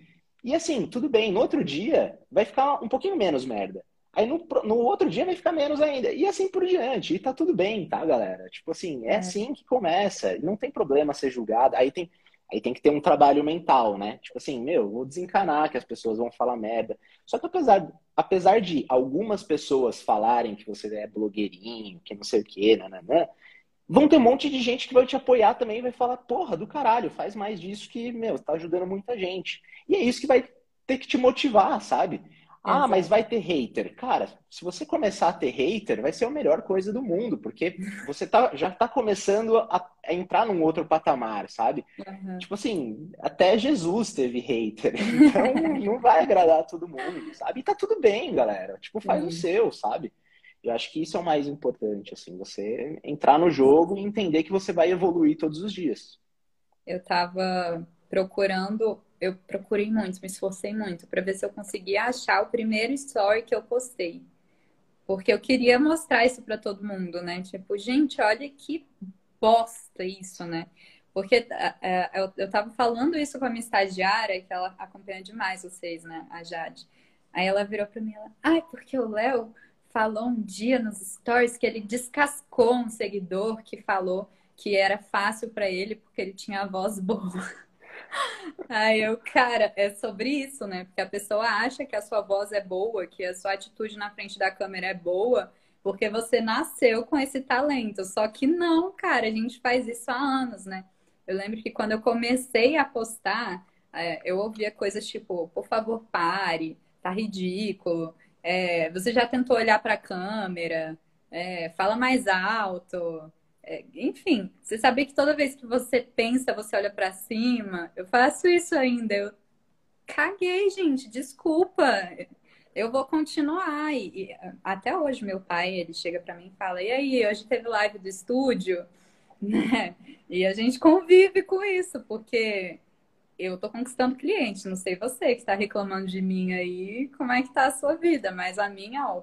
E assim, tudo bem, no outro dia vai ficar um pouquinho menos merda. Aí no, no outro dia vai ficar menos ainda. E assim por diante. E tá tudo bem, tá, galera? Tipo assim, é, é. assim que começa. Não tem problema ser julgado. Aí tem, aí tem que ter um trabalho mental, né? Tipo assim, meu, vou desencanar que as pessoas vão falar merda. Só que apesar, apesar de algumas pessoas falarem que você é blogueirinho, que não sei o quê, nananã, vão ter um monte de gente que vai te apoiar também e vai falar, porra, do caralho, faz mais disso que, meu, tá ajudando muita gente. E é isso que vai ter que te motivar, sabe? Ah, mas vai ter hater. Cara, se você começar a ter hater, vai ser a melhor coisa do mundo, porque você tá, já tá começando a, a entrar num outro patamar, sabe? Uhum. Tipo assim, até Jesus teve hater. Então não vai agradar todo mundo, sabe? E tá tudo bem, galera. Tipo, faz uhum. o seu, sabe? Eu acho que isso é o mais importante, assim, você entrar no jogo e entender que você vai evoluir todos os dias. Eu tava procurando eu procurei muito, me esforcei muito para ver se eu conseguia achar o primeiro story que eu postei. Porque eu queria mostrar isso para todo mundo, né? Tipo, gente, olha que bosta isso, né? Porque é, eu, eu tava falando isso com a minha estagiária, que ela acompanha demais vocês, né? A Jade. Aí ela virou para mim, ela, ai, porque o Léo falou um dia nos stories que ele descascou um seguidor que falou que era fácil para ele porque ele tinha a voz boa. Aí eu, cara, é sobre isso, né? Porque a pessoa acha que a sua voz é boa, que a sua atitude na frente da câmera é boa, porque você nasceu com esse talento. Só que não, cara, a gente faz isso há anos, né? Eu lembro que quando eu comecei a postar, é, eu ouvia coisas tipo, por favor, pare, tá ridículo. É, você já tentou olhar para a câmera? É, fala mais alto. É, enfim, você saber que toda vez que você pensa, você olha para cima. Eu faço isso ainda. Eu caguei, gente. Desculpa. Eu vou continuar. E, e até hoje, meu pai, ele chega para mim e fala: E aí, hoje teve live do estúdio? Né? E a gente convive com isso, porque eu tô conquistando cliente. Não sei você que está reclamando de mim aí, como é que tá a sua vida, mas a minha, ó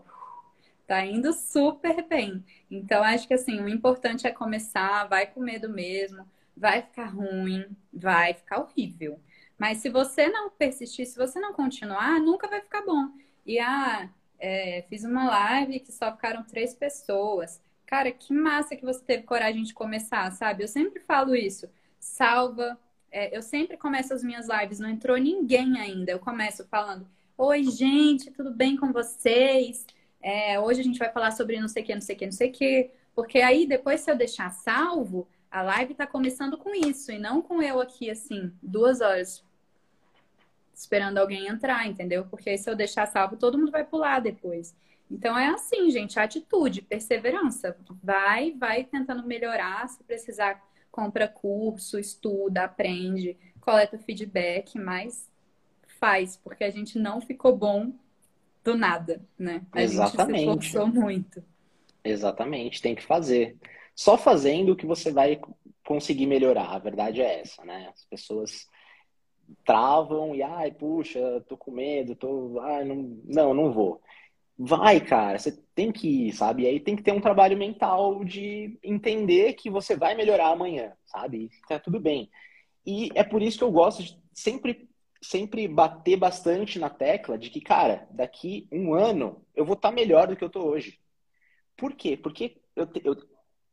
Tá indo super bem. Então, acho que assim, o importante é começar, vai com medo mesmo, vai ficar ruim, vai ficar horrível. Mas se você não persistir, se você não continuar, nunca vai ficar bom. E ah, é, fiz uma live que só ficaram três pessoas. Cara, que massa que você teve coragem de começar, sabe? Eu sempre falo isso. Salva. É, eu sempre começo as minhas lives, não entrou ninguém ainda. Eu começo falando: Oi, gente, tudo bem com vocês? É, hoje a gente vai falar sobre não sei o que, não sei o que, não sei o que. Porque aí, depois, se eu deixar salvo, a live tá começando com isso, e não com eu aqui, assim, duas horas esperando alguém entrar, entendeu? Porque aí, se eu deixar salvo, todo mundo vai pular depois. Então, é assim, gente, atitude, perseverança. Vai, vai tentando melhorar. Se precisar, compra curso, estuda, aprende, coleta feedback, mas faz, porque a gente não ficou bom do nada, né? A Exatamente. gente se esforçou muito. Exatamente, tem que fazer. Só fazendo que você vai conseguir melhorar, a verdade é essa, né? As pessoas travam e, ai, puxa, tô com medo, tô, ai, não, não, não vou. Vai, cara, você tem que ir, sabe? E aí tem que ter um trabalho mental de entender que você vai melhorar amanhã, sabe? tá tudo bem. E é por isso que eu gosto de sempre sempre bater bastante na tecla de que, cara, daqui um ano eu vou estar tá melhor do que eu tô hoje. Por quê? Porque eu, eu,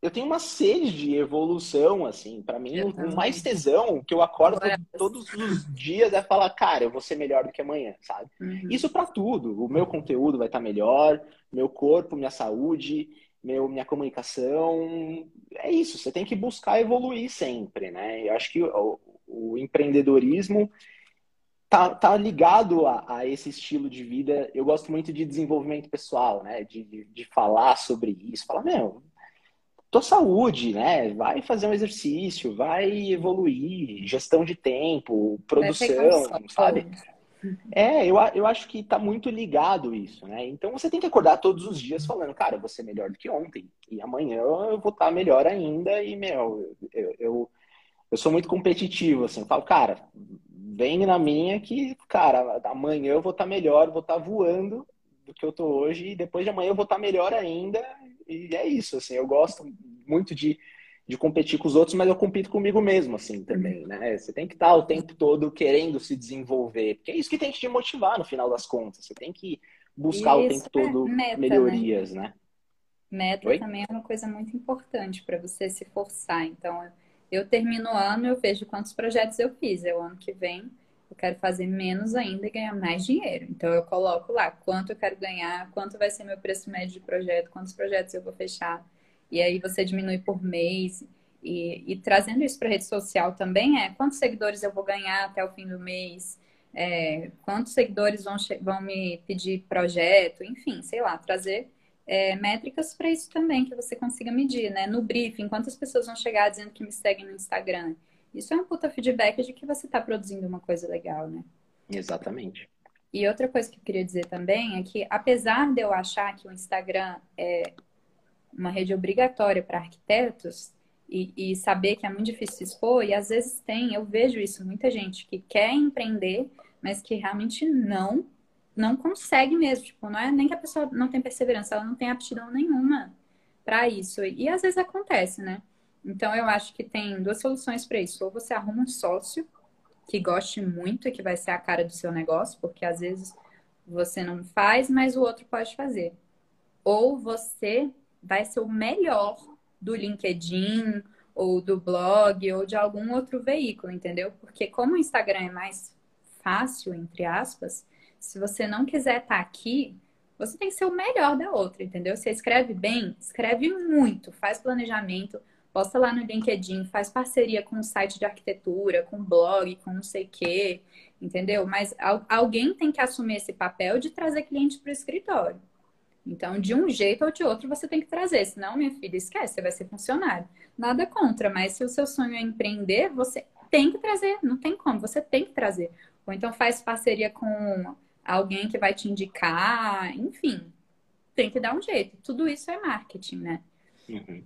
eu tenho uma sede de evolução, assim. para mim, o mais tesão que eu acordo todos os dias é falar, cara, eu vou ser melhor do que amanhã, sabe? Uhum. Isso para tudo. O meu conteúdo vai estar tá melhor, meu corpo, minha saúde, meu, minha comunicação. É isso, você tem que buscar evoluir sempre, né? Eu acho que o, o empreendedorismo tá, tá ligado a, a, esse estilo de vida. Eu gosto muito de desenvolvimento pessoal, né? De, de, de falar sobre isso. Falar, meu, tua saúde, né? Vai fazer um exercício, vai evoluir, gestão de tempo, produção, sabe? É, eu, eu acho que tá muito ligado isso, né? Então você tem que acordar todos os dias falando, cara, eu vou ser melhor do que ontem. E amanhã eu vou estar tá melhor ainda. E, meu, eu, eu, eu sou muito competitivo, assim. Eu falo, cara, vem na minha que, cara, amanhã eu vou estar tá melhor, vou estar tá voando do que eu tô hoje, e depois de amanhã eu vou estar tá melhor ainda, e é isso, assim, eu gosto muito de, de competir com os outros, mas eu compito comigo mesmo, assim, também, né? Você tem que estar o tempo todo querendo se desenvolver, porque é isso que tem que te motivar no final das contas. Você tem que buscar isso o tempo todo é meta, né? melhorias, né? né? Meta Oi? também é uma coisa muito importante para você se forçar. Então, eu termino o ano, eu vejo quantos projetos eu fiz. É o ano que vem, eu quero fazer menos ainda e ganhar mais dinheiro. Então, eu coloco lá quanto eu quero ganhar, quanto vai ser meu preço médio de projeto, quantos projetos eu vou fechar e aí você diminui por mês. E, e trazendo isso para rede social também é quantos seguidores eu vou ganhar até o fim do mês, é, quantos seguidores vão, vão me pedir projeto, enfim, sei lá, trazer é, métricas para isso também, que você consiga medir, né? No briefing, quantas pessoas vão chegar dizendo que me seguem no Instagram. Isso é um puta feedback de que você está produzindo uma coisa legal, né? Exatamente. E outra coisa que eu queria dizer também é que, apesar de eu achar que o Instagram é uma rede obrigatória para arquitetos e, e, saber que é muito difícil expor, e às vezes tem, eu vejo isso, muita gente que quer empreender, mas que realmente não, não consegue mesmo. Tipo, não é nem que a pessoa não tem perseverança, ela não tem aptidão nenhuma para isso. E às vezes acontece, né? Então eu acho que tem duas soluções para isso. Ou você arruma um sócio que goste muito e que vai ser a cara do seu negócio, porque às vezes você não faz, mas o outro pode fazer. Ou você vai ser o melhor do LinkedIn ou do blog ou de algum outro veículo, entendeu? Porque como o Instagram é mais fácil, entre aspas, se você não quiser estar tá aqui, você tem que ser o melhor da outra, entendeu? Você escreve bem, escreve muito, faz planejamento, posta lá no LinkedIn, faz parceria com um site de arquitetura, com blog, com não sei o quê, entendeu? Mas alguém tem que assumir esse papel de trazer cliente para o escritório. Então, de um jeito ou de outro, você tem que trazer. Senão, minha filha, esquece, você vai ser funcionário. Nada contra, mas se o seu sonho é empreender, você tem que trazer. Não tem como, você tem que trazer. Ou então faz parceria com alguém que vai te indicar, enfim. Tem que dar um jeito. Tudo isso é marketing, né? Uhum.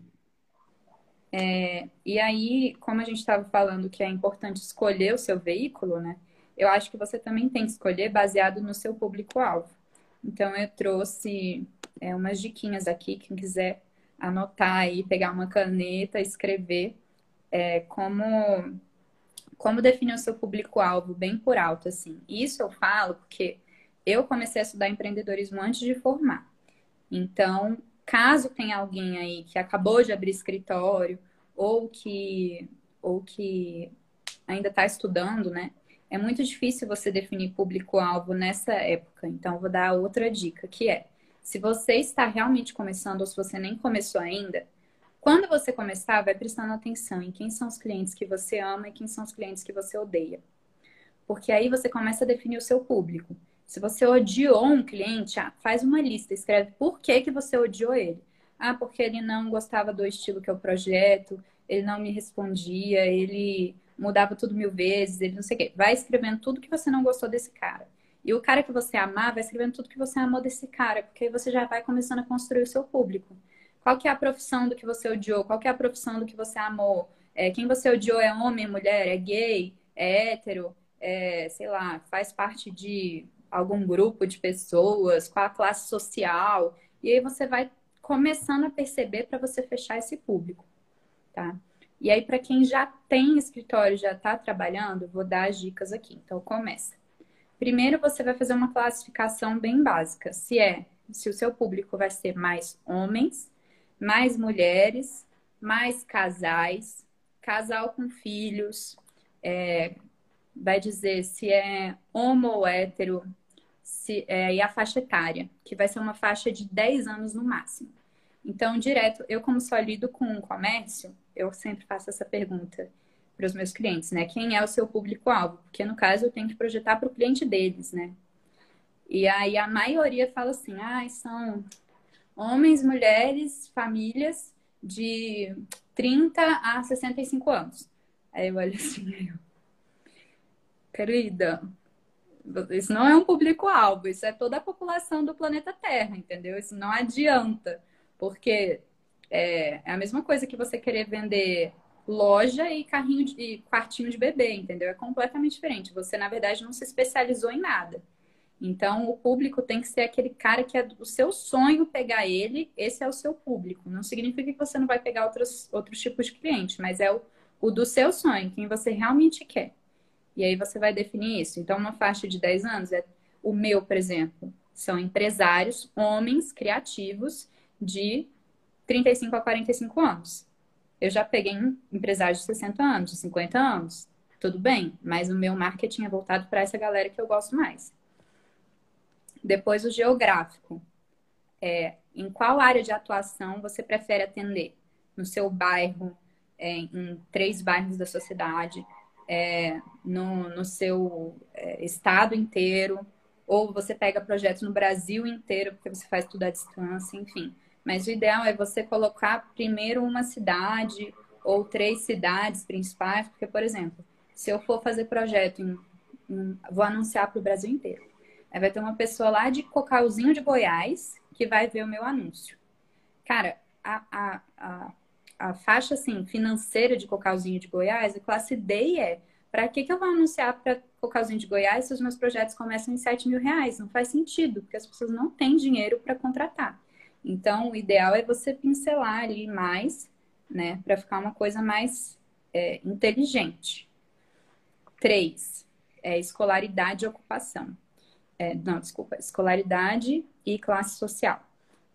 É, e aí, como a gente estava falando que é importante escolher o seu veículo, né? Eu acho que você também tem que escolher baseado no seu público-alvo. Então, eu trouxe é, umas diquinhas aqui, quem quiser anotar aí, pegar uma caneta, escrever é, como, como definir o seu público-alvo bem por alto, assim. Isso eu falo porque eu comecei a estudar empreendedorismo antes de formar. Então, caso tenha alguém aí que acabou de abrir escritório ou que, ou que ainda está estudando, né? é muito difícil você definir público-alvo nessa época. Então, vou dar outra dica, que é: se você está realmente começando ou se você nem começou ainda, quando você começar, vai prestando atenção em quem são os clientes que você ama e quem são os clientes que você odeia. Porque aí você começa a definir o seu público. Se você odiou um cliente, ah, faz uma lista, escreve por que, que você odiou ele. Ah, porque ele não gostava do estilo que é o projeto, ele não me respondia, ele mudava tudo mil vezes, ele não sei o quê. Vai escrevendo tudo que você não gostou desse cara. E o cara que você amar, vai escrevendo tudo que você amou desse cara, porque aí você já vai começando a construir o seu público. Qual que é a profissão do que você odiou? Qual que é a profissão do que você amou? É, quem você odiou é homem, mulher, é gay, é hétero, é, sei lá, faz parte de algum grupo de pessoas, qual a classe social. E aí você vai começando a perceber para você fechar esse público, tá? E aí, para quem já tem escritório, já está trabalhando, vou dar as dicas aqui. Então, começa. Primeiro, você vai fazer uma classificação bem básica. Se é, se o seu público vai ser mais homens, mais mulheres, mais casais, casal com filhos, é, vai dizer se é homo ou hétero, se, é, e a faixa etária, que vai ser uma faixa de 10 anos no máximo. Então, direto, eu como só lido com o comércio, eu sempre faço essa pergunta para os meus clientes, né? Quem é o seu público-alvo? Porque no caso eu tenho que projetar para o cliente deles, né? E aí a maioria fala assim: ah, são homens, mulheres, famílias de 30 a 65 anos. Aí eu olho assim, eu, querida, isso não é um público-alvo, isso é toda a população do planeta Terra, entendeu? Isso não adianta, porque é, é a mesma coisa que você querer vender loja e carrinho de, e quartinho de bebê, entendeu? É completamente diferente. Você, na verdade, não se especializou em nada. Então, o público tem que ser aquele cara que é o seu sonho pegar ele, esse é o seu público. Não significa que você não vai pegar outros, outros tipos de cliente, mas é o, o do seu sonho, quem você realmente quer. E aí você vai definir isso. Então, uma faixa de 10 anos é o meu, por exemplo, são empresários, homens criativos de 35 a 45 anos. Eu já peguei empresários de 60 anos, de 50 anos. Tudo bem, mas o meu marketing é voltado para essa galera que eu gosto mais. Depois, o geográfico. É, em qual área de atuação você prefere atender? No seu bairro, é, em três bairros da sua cidade, é, no, no seu é, estado inteiro, ou você pega projetos no Brasil inteiro, porque você faz tudo à distância, enfim. Mas o ideal é você colocar primeiro uma cidade ou três cidades principais, porque, por exemplo, se eu for fazer projeto em, em vou anunciar para o Brasil inteiro. Aí vai ter uma pessoa lá de Cocalzinho de Goiás que vai ver o meu anúncio. Cara, a, a, a, a faixa assim, financeira de Cocalzinho de Goiás, a classe D é para que, que eu vou anunciar para Cocalzinho de Goiás se os meus projetos começam em 7 mil reais? Não faz sentido, porque as pessoas não têm dinheiro para contratar. Então, o ideal é você pincelar ali mais, né, para ficar uma coisa mais é, inteligente. Três, é escolaridade e ocupação. É, não, desculpa, escolaridade e classe social.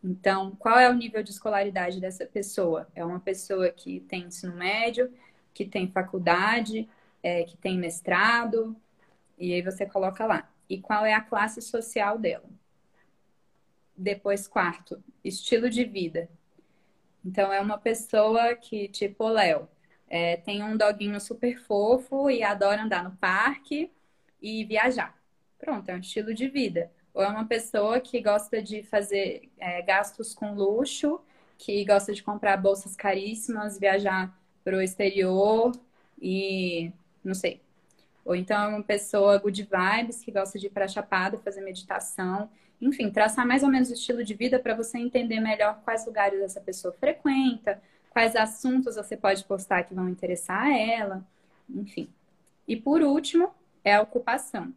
Então, qual é o nível de escolaridade dessa pessoa? É uma pessoa que tem ensino médio, que tem faculdade, é, que tem mestrado, e aí você coloca lá. E qual é a classe social dela? Depois, quarto, estilo de vida. Então, é uma pessoa que, tipo Léo, é, tem um doguinho super fofo e adora andar no parque e viajar. Pronto, é um estilo de vida. Ou é uma pessoa que gosta de fazer é, gastos com luxo, que gosta de comprar bolsas caríssimas, viajar para o exterior e não sei. Ou então é uma pessoa good vibes, que gosta de ir para Chapada fazer meditação enfim, traçar mais ou menos o estilo de vida para você entender melhor quais lugares essa pessoa frequenta, quais assuntos você pode postar que vão interessar a ela, enfim. E por último, é a ocupação.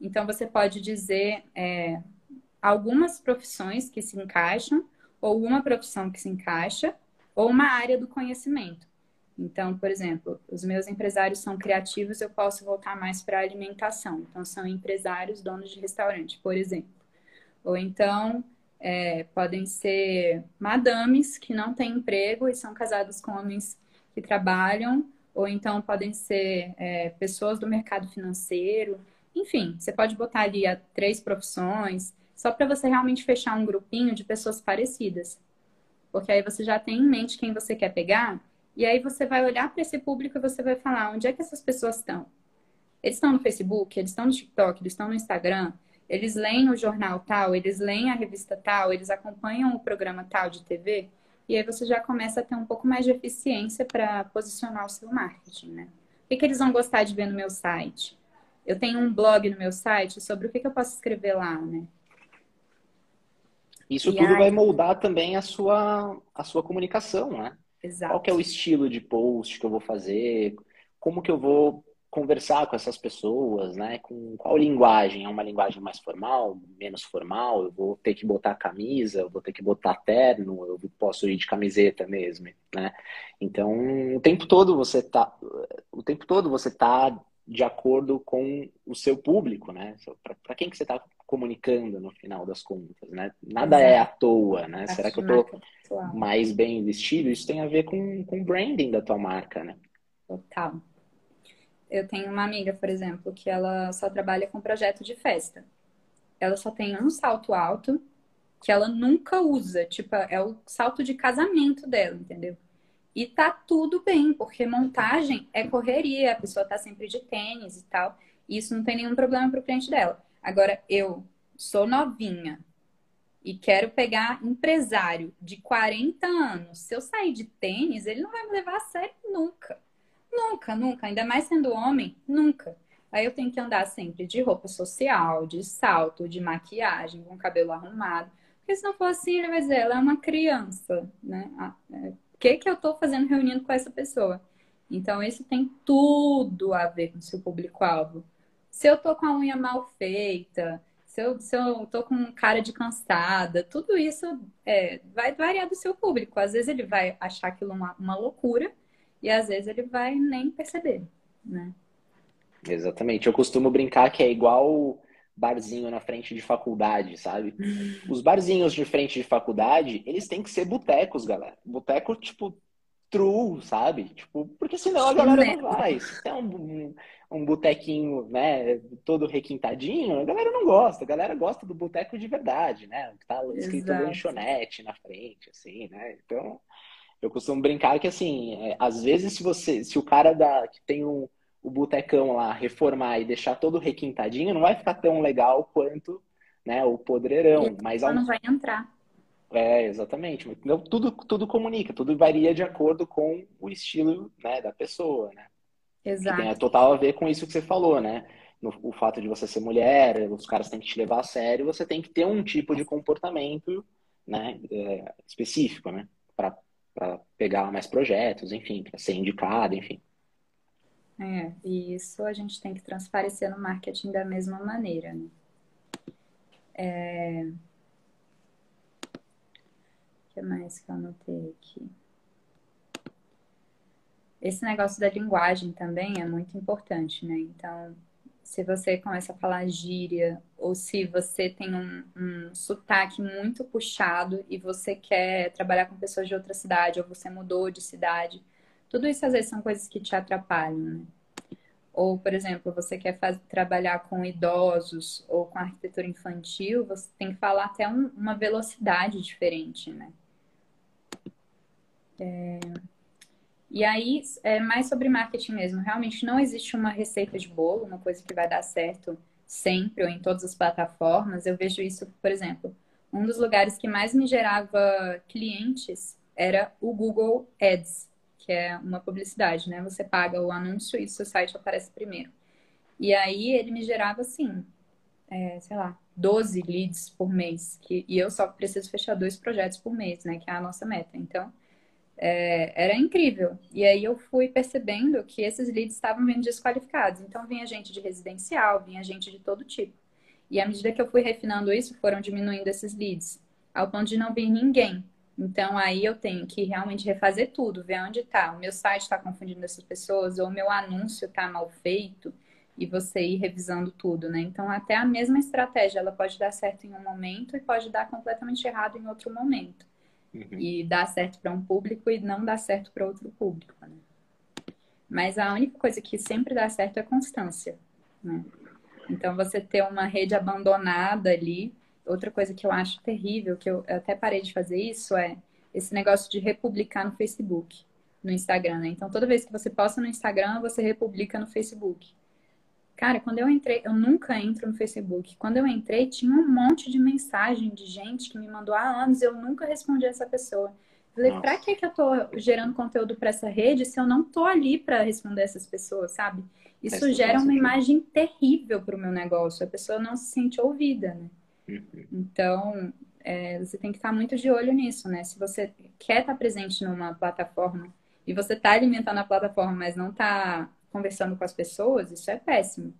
Então, você pode dizer é, algumas profissões que se encaixam, ou uma profissão que se encaixa, ou uma área do conhecimento. Então, por exemplo, os meus empresários são criativos, eu posso voltar mais para a alimentação. Então, são empresários, donos de restaurante, por exemplo. Ou então, é, podem ser madames que não têm emprego e são casadas com homens que trabalham, ou então podem ser é, pessoas do mercado financeiro. Enfim, você pode botar ali a três profissões, só para você realmente fechar um grupinho de pessoas parecidas. Porque aí você já tem em mente quem você quer pegar, e aí você vai olhar para esse público e você vai falar onde é que essas pessoas estão. Eles estão no Facebook, eles estão no TikTok, eles estão no Instagram, eles leem o jornal tal, eles leem a revista tal, eles acompanham o programa tal de TV, e aí você já começa a ter um pouco mais de eficiência para posicionar o seu marketing, né? O que, que, eles vão gostar de ver no meu site? Eu tenho um blog no meu site sobre o que, que eu posso escrever lá, né? Isso e tudo aí... vai moldar também a sua, a sua comunicação, né? Exato. Qual que é o estilo de post que eu vou fazer? Como que eu vou conversar com essas pessoas, né? Com qual linguagem? É uma linguagem mais formal, menos formal? Eu vou ter que botar camisa, eu vou ter que botar terno, eu posso ir de camiseta mesmo, né? Então, o tempo todo você tá, o tempo todo você tá de acordo com o seu público, né? Para quem que você está comunicando no final das contas, né? Nada é à toa, né? Será que eu tô mais bem vestido? Isso tem a ver com o branding da tua marca, né? Total. Eu tenho uma amiga, por exemplo, que ela só trabalha com projeto de festa. Ela só tem um salto alto que ela nunca usa, tipo, é o salto de casamento dela, entendeu? E tá tudo bem, porque montagem é correria, a pessoa tá sempre de tênis e tal. E isso não tem nenhum problema pro cliente dela. Agora, eu sou novinha e quero pegar empresário de 40 anos. Se eu sair de tênis, ele não vai me levar a sério nunca. Nunca, nunca. Ainda mais sendo homem, nunca. Aí eu tenho que andar sempre de roupa social, de salto, de maquiagem, com cabelo arrumado. Porque se não for assim, ele vai dizer, ela é uma criança, né? O que, que eu estou fazendo reunindo com essa pessoa? Então, isso tem tudo a ver com o seu público-alvo. Se eu tô com a unha mal feita, se eu, se eu tô com cara de cansada, tudo isso é, vai variar do seu público. Às vezes ele vai achar aquilo uma, uma loucura e às vezes ele vai nem perceber, né? Exatamente. Eu costumo brincar que é igual barzinho na frente de faculdade, sabe? Os barzinhos de frente de faculdade, eles têm que ser botecos, galera. Boteco, tipo, true, sabe? Tipo, porque senão a galera não vai. Se é um, um botequinho, né, todo requintadinho, a galera não gosta. A galera gosta do boteco de verdade, né? Que tá escrito Exato. lanchonete na frente, assim, né? Então, eu costumo brincar que, assim, é, às vezes se você, se o cara da, que tem um, o botecão lá reformar e deixar todo requintadinho, não vai ficar tão legal quanto, né, o podreirão. E mas ao... não vai entrar. É, exatamente. Então, tudo, tudo comunica, tudo varia de acordo com o estilo né, da pessoa, né? Exato. Que tem total a ver com isso que você falou, né? No, o fato de você ser mulher, os caras têm que te levar a sério, você tem que ter um tipo de comportamento né, é, específico, né? Para pegar mais projetos, enfim, para ser indicado, enfim. É, e isso a gente tem que transparecer no marketing da mesma maneira, né? É... O que mais que eu anotei aqui? Esse negócio da linguagem também é muito importante, né? Então, se você começa a falar gíria, ou se você tem um, um sotaque muito puxado e você quer trabalhar com pessoas de outra cidade, ou você mudou de cidade, tudo isso às vezes são coisas que te atrapalham, né? Ou, por exemplo, você quer fazer, trabalhar com idosos ou com arquitetura infantil, você tem que falar até um, uma velocidade diferente, né? É... E aí, é mais sobre marketing mesmo. Realmente não existe uma receita de bolo, uma coisa que vai dar certo sempre ou em todas as plataformas. Eu vejo isso, por exemplo, um dos lugares que mais me gerava clientes era o Google Ads, que é uma publicidade, né? Você paga o anúncio e o seu site aparece primeiro. E aí ele me gerava assim, é, sei lá, 12 leads por mês. Que, e eu só preciso fechar dois projetos por mês, né? Que é a nossa meta. Então, é, era incrível. E aí eu fui percebendo que esses leads estavam vindo desqualificados. Então vinha gente de residencial, vinha gente de todo tipo. E à medida que eu fui refinando isso, foram diminuindo esses leads, ao ponto de não vir ninguém. Então aí eu tenho que realmente refazer tudo, ver onde está. O meu site está confundindo essas pessoas, ou o meu anúncio está mal feito, e você ir revisando tudo, né? Então até a mesma estratégia, ela pode dar certo em um momento e pode dar completamente errado em outro momento uhum. e dá certo para um público e não dá certo para outro público. Né? Mas a única coisa que sempre dá certo é constância. Né? Então, você ter uma rede abandonada ali. Outra coisa que eu acho terrível, que eu até parei de fazer isso, é esse negócio de republicar no Facebook, no Instagram. Né? Então, toda vez que você posta no Instagram, você republica no Facebook. Cara, quando eu entrei, eu nunca entro no Facebook. Quando eu entrei, tinha um monte de mensagem de gente que me mandou há anos, eu nunca respondi essa pessoa. Eu falei, Nossa. pra que, que eu tô gerando conteúdo para essa rede se eu não tô ali para responder essas pessoas, sabe? Isso gera uma imagem terrível para o meu negócio. A pessoa não se sente ouvida, né? Então, é, você tem que estar muito de olho nisso, né? Se você quer estar presente numa plataforma e você está alimentando a plataforma, mas não está conversando com as pessoas, isso é péssimo.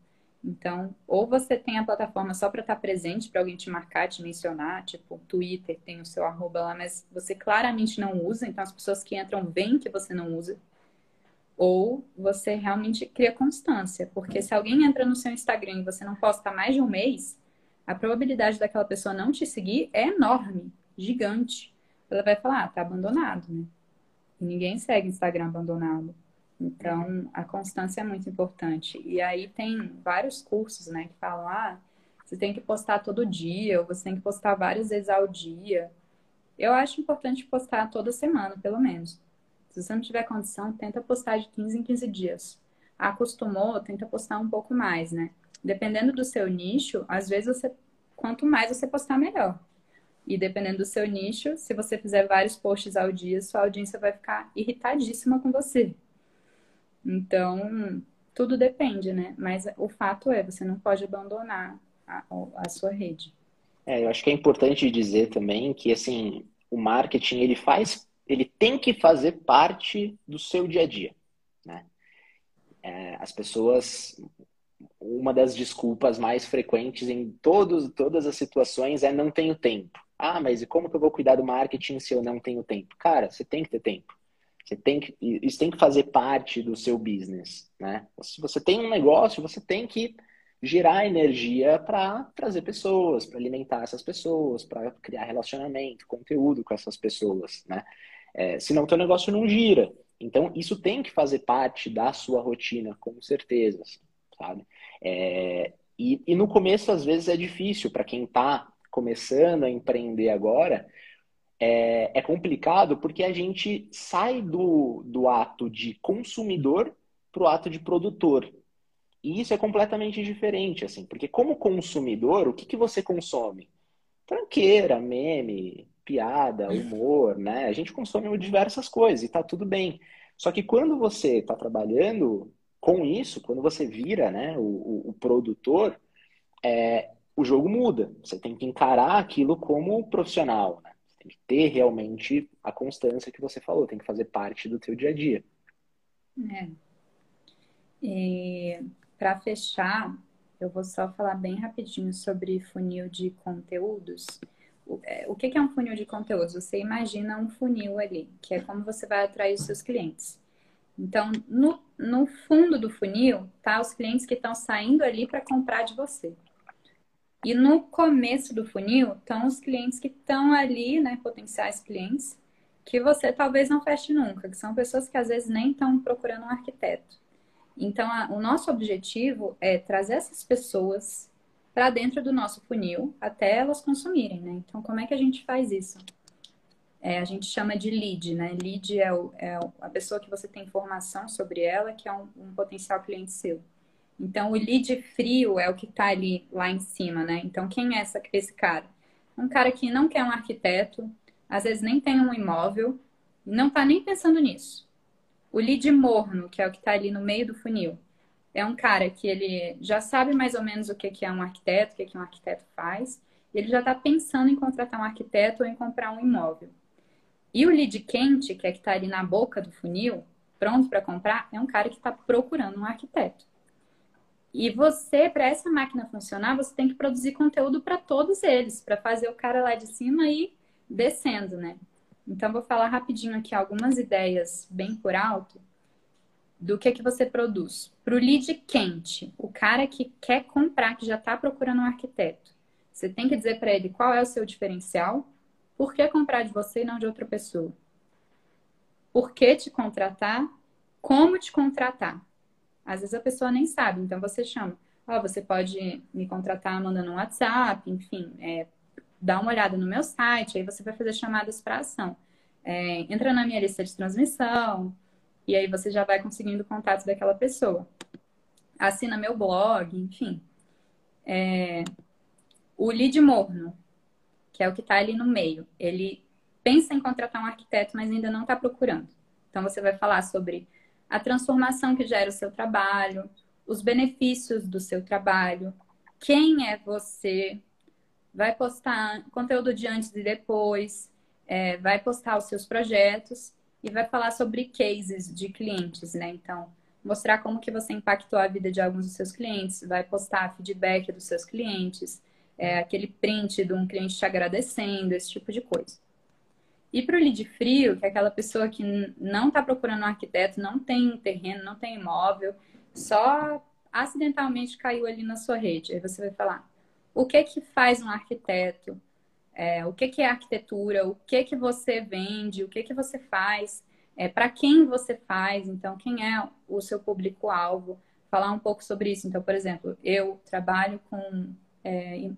Então, ou você tem a plataforma só para estar presente, para alguém te marcar, te mencionar, tipo, Twitter tem o seu arroba lá, mas você claramente não usa, então as pessoas que entram veem que você não usa. Ou você realmente cria constância, porque se alguém entra no seu Instagram e você não posta mais de um mês, a probabilidade daquela pessoa não te seguir é enorme, gigante. Ela vai falar, ah, tá abandonado, né? E ninguém segue Instagram abandonado. Então, a constância é muito importante. E aí tem vários cursos, né, que falam, ah, você tem que postar todo dia, ou você tem que postar várias vezes ao dia. Eu acho importante postar toda semana, pelo menos. Se você não tiver condição, tenta postar de 15 em 15 dias. Acostumou, tenta postar um pouco mais, né? Dependendo do seu nicho, às vezes você, quanto mais você postar, melhor. E dependendo do seu nicho, se você fizer vários posts ao dia, sua audiência vai ficar irritadíssima com você. Então, tudo depende, né? Mas o fato é, você não pode abandonar a, a sua rede. É, eu acho que é importante dizer também que, assim, o marketing, ele faz, ele tem que fazer parte do seu dia a dia, né? É, as pessoas, uma das desculpas mais frequentes em todos, todas as situações é não tenho tempo. Ah, mas e como que eu vou cuidar do marketing se eu não tenho tempo? Cara, você tem que ter tempo. Você tem que, isso tem que fazer parte do seu business, né? Se você tem um negócio, você tem que gerar energia para trazer pessoas, para alimentar essas pessoas, para criar relacionamento, conteúdo com essas pessoas, né? É, senão o teu negócio não gira. Então, isso tem que fazer parte da sua rotina, com certeza, sabe? É, e, e no começo, às vezes, é difícil para quem está começando a empreender agora, é, é, complicado porque a gente sai do, do ato de consumidor para o ato de produtor. E isso é completamente diferente, assim, porque como consumidor, o que, que você consome? Tranqueira, meme, piada, humor, né? A gente consome diversas coisas e tá tudo bem. Só que quando você está trabalhando com isso, quando você vira né, o, o, produtor, é, o jogo muda. Você tem que encarar aquilo como profissional. Né? Você tem que ter realmente a constância que você falou, tem que fazer parte do teu dia a dia. É. E para fechar, eu vou só falar bem rapidinho sobre funil de conteúdos. É, o que é um funil de conteúdos? Você imagina um funil ali, que é como você vai atrair os seus clientes. Então, no, no fundo do funil, tá os clientes que estão saindo ali para comprar de você. E no começo do funil, estão os clientes que estão ali, né, potenciais clientes, que você talvez não feche nunca, que são pessoas que às vezes nem estão procurando um arquiteto. Então, a, o nosso objetivo é trazer essas pessoas para dentro do nosso funil até elas consumirem, né? Então, como é que a gente faz isso? É, a gente chama de lead, né? Lead é, o, é, a pessoa que você tem informação sobre ela, que é um, um potencial cliente seu. Então, o lead frio é o que está ali lá em cima, né? Então, quem é essa, esse cara? Um cara que não quer um arquiteto, às vezes nem tem um imóvel, não está nem pensando nisso. O lead morno, que é o que está ali no meio do funil, é um cara que ele já sabe mais ou menos o que é um arquiteto, o que um arquiteto faz, e ele já está pensando em contratar um arquiteto ou em comprar um imóvel. E o lead quente, que é que está ali na boca do funil, pronto para comprar, é um cara que está procurando um arquiteto. E você, para essa máquina funcionar, você tem que produzir conteúdo para todos eles, para fazer o cara lá de cima ir descendo, né? Então, vou falar rapidinho aqui algumas ideias bem por alto do que que você produz. Para o lead quente, o cara que quer comprar, que já está procurando um arquiteto, você tem que dizer para ele qual é o seu diferencial, por que comprar de você e não de outra pessoa. Por que te contratar, como te contratar. Às vezes a pessoa nem sabe, então você chama. Ó, oh, você pode me contratar mandando um WhatsApp, enfim, é, dá uma olhada no meu site, aí você vai fazer chamadas para ação. É, entra na minha lista de transmissão, e aí você já vai conseguindo o contato daquela pessoa. Assina meu blog, enfim. É... O lead morno, que é o que está ali no meio, ele pensa em contratar um arquiteto, mas ainda não está procurando. Então você vai falar sobre a transformação que gera o seu trabalho, os benefícios do seu trabalho, quem é você, vai postar conteúdo de antes e depois, é, vai postar os seus projetos e vai falar sobre cases de clientes, né? Então, mostrar como que você impactou a vida de alguns dos seus clientes, vai postar feedback dos seus clientes, é, aquele print de um cliente te agradecendo, esse tipo de coisa. E para o lead frio, que é aquela pessoa que não está procurando um arquiteto, não tem terreno, não tem imóvel, só acidentalmente caiu ali na sua rede. Aí você vai falar: o que que faz um arquiteto? é, o que, que é arquitetura, o que, que você vende, o que, que você faz, é, para quem você faz, então, quem é o seu público-alvo, falar um pouco sobre isso. Então, por exemplo, eu trabalho com é,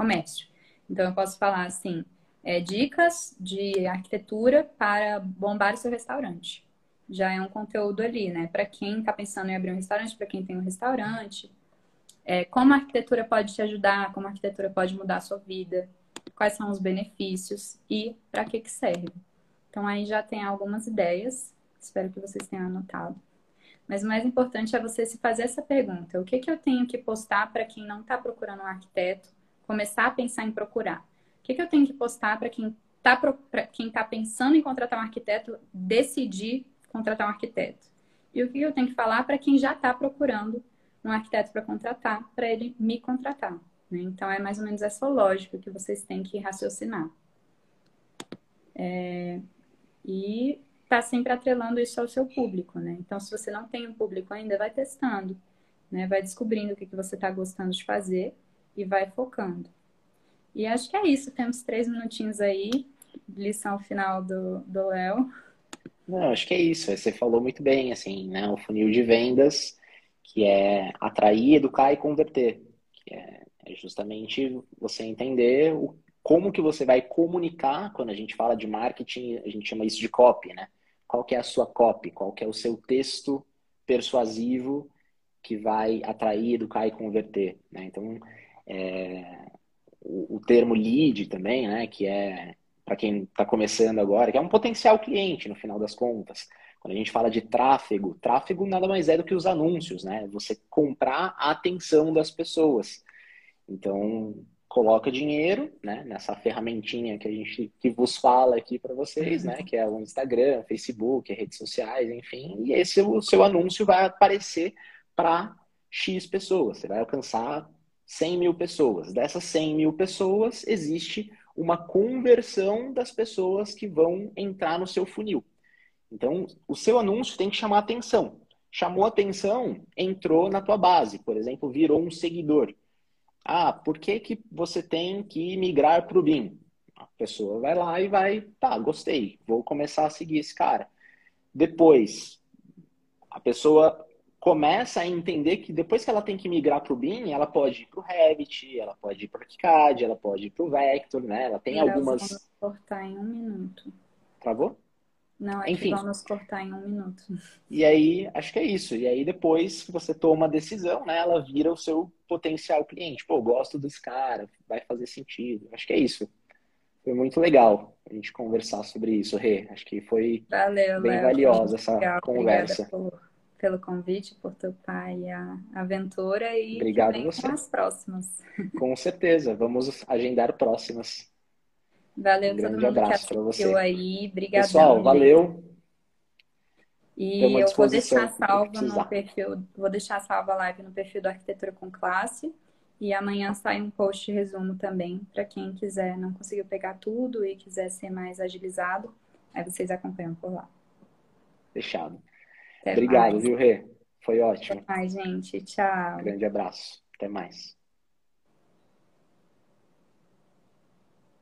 comércio, então eu posso falar assim, é, dicas de arquitetura para bombar o seu restaurante. Já é um conteúdo ali, né? Para quem está pensando em abrir um restaurante, para quem tem um restaurante. É, como a arquitetura pode te ajudar, como a arquitetura pode mudar a sua vida quais são os benefícios e para que, que serve. Então, aí já tem algumas ideias, espero que vocês tenham anotado. Mas o mais importante é você se fazer essa pergunta: o que, que eu tenho que postar para quem não está procurando um arquiteto começar a pensar em procurar? O que, que eu tenho que postar para quem está quem tá pensando em contratar um arquiteto decidir contratar um arquiteto? E o que eu tenho que falar para quem já está procurando um arquiteto para contratar, para ele me contratar. Né? Então, é mais ou menos essa lógica que vocês têm que raciocinar. É... E tá sempre atrelando isso ao seu público, né? Então, se você não tem um público ainda, vai testando, né? Vai descobrindo o que, que você está gostando de fazer e vai focando. E acho que é isso. Temos três minutinhos aí. Lição final do Léo. Não, acho que é isso. Você falou muito bem, assim, né? O funil de vendas, que é atrair, educar e converter. Que é, é justamente você entender o, como que você vai comunicar. Quando a gente fala de marketing, a gente chama isso de copy, né? Qual que é a sua copy? Qual que é o seu texto persuasivo que vai atrair, educar e converter, né? Então, é, o, o termo lead também, né? Que é para quem está começando agora, que é um potencial cliente no final das contas. Quando a gente fala de tráfego, tráfego nada mais é do que os anúncios, né? Você comprar a atenção das pessoas. Então, coloca dinheiro, né, nessa ferramentinha que a gente que vos fala aqui para vocês, né, que é o Instagram, Facebook, redes sociais, enfim, e esse o seu anúncio vai aparecer para X pessoas. Você vai alcançar 100 mil pessoas. Dessas 100 mil pessoas, existe uma conversão das pessoas que vão entrar no seu funil. Então, o seu anúncio tem que chamar atenção. Chamou atenção, entrou na tua base, por exemplo, virou um seguidor. Ah, por que, que você tem que migrar para o BIM? A pessoa vai lá e vai, tá, gostei, vou começar a seguir esse cara. Depois, a pessoa começa a entender que depois que ela tem que migrar para o BIM, ela pode ir para o Revit, ela pode ir para o ArchiCAD, ela pode ir para o Vector, né? Ela tem algumas... Vamos cortar em um minuto. Travou? Não, é Enfim. que vão nos cortar em um minuto. E aí, acho que é isso. E aí, depois que você toma a decisão, né? Ela vira o seu potencial cliente. Pô, gosto desse cara, vai fazer sentido. Acho que é isso. Foi muito legal a gente conversar sobre isso, Rê. Acho que foi Valeu, bem Léo, valiosa essa legal. conversa. Por pelo convite, por topar a aventura e Obrigado você. com as próximas. Com certeza, vamos agendar próximas. Valeu um todo mundo abraço que assistiu você. aí. Obrigada. Pessoal, valeu. E eu vou deixar salva no perfil, vou deixar salva a live no perfil do Arquitetura com Classe. E amanhã sai um post resumo também, para quem quiser, não conseguiu pegar tudo e quiser ser mais agilizado, aí vocês acompanham por lá. Fechado. Até Obrigado, mais. viu, Rê? Foi ótimo. Até mais, gente. Tchau. Grande abraço. Até mais.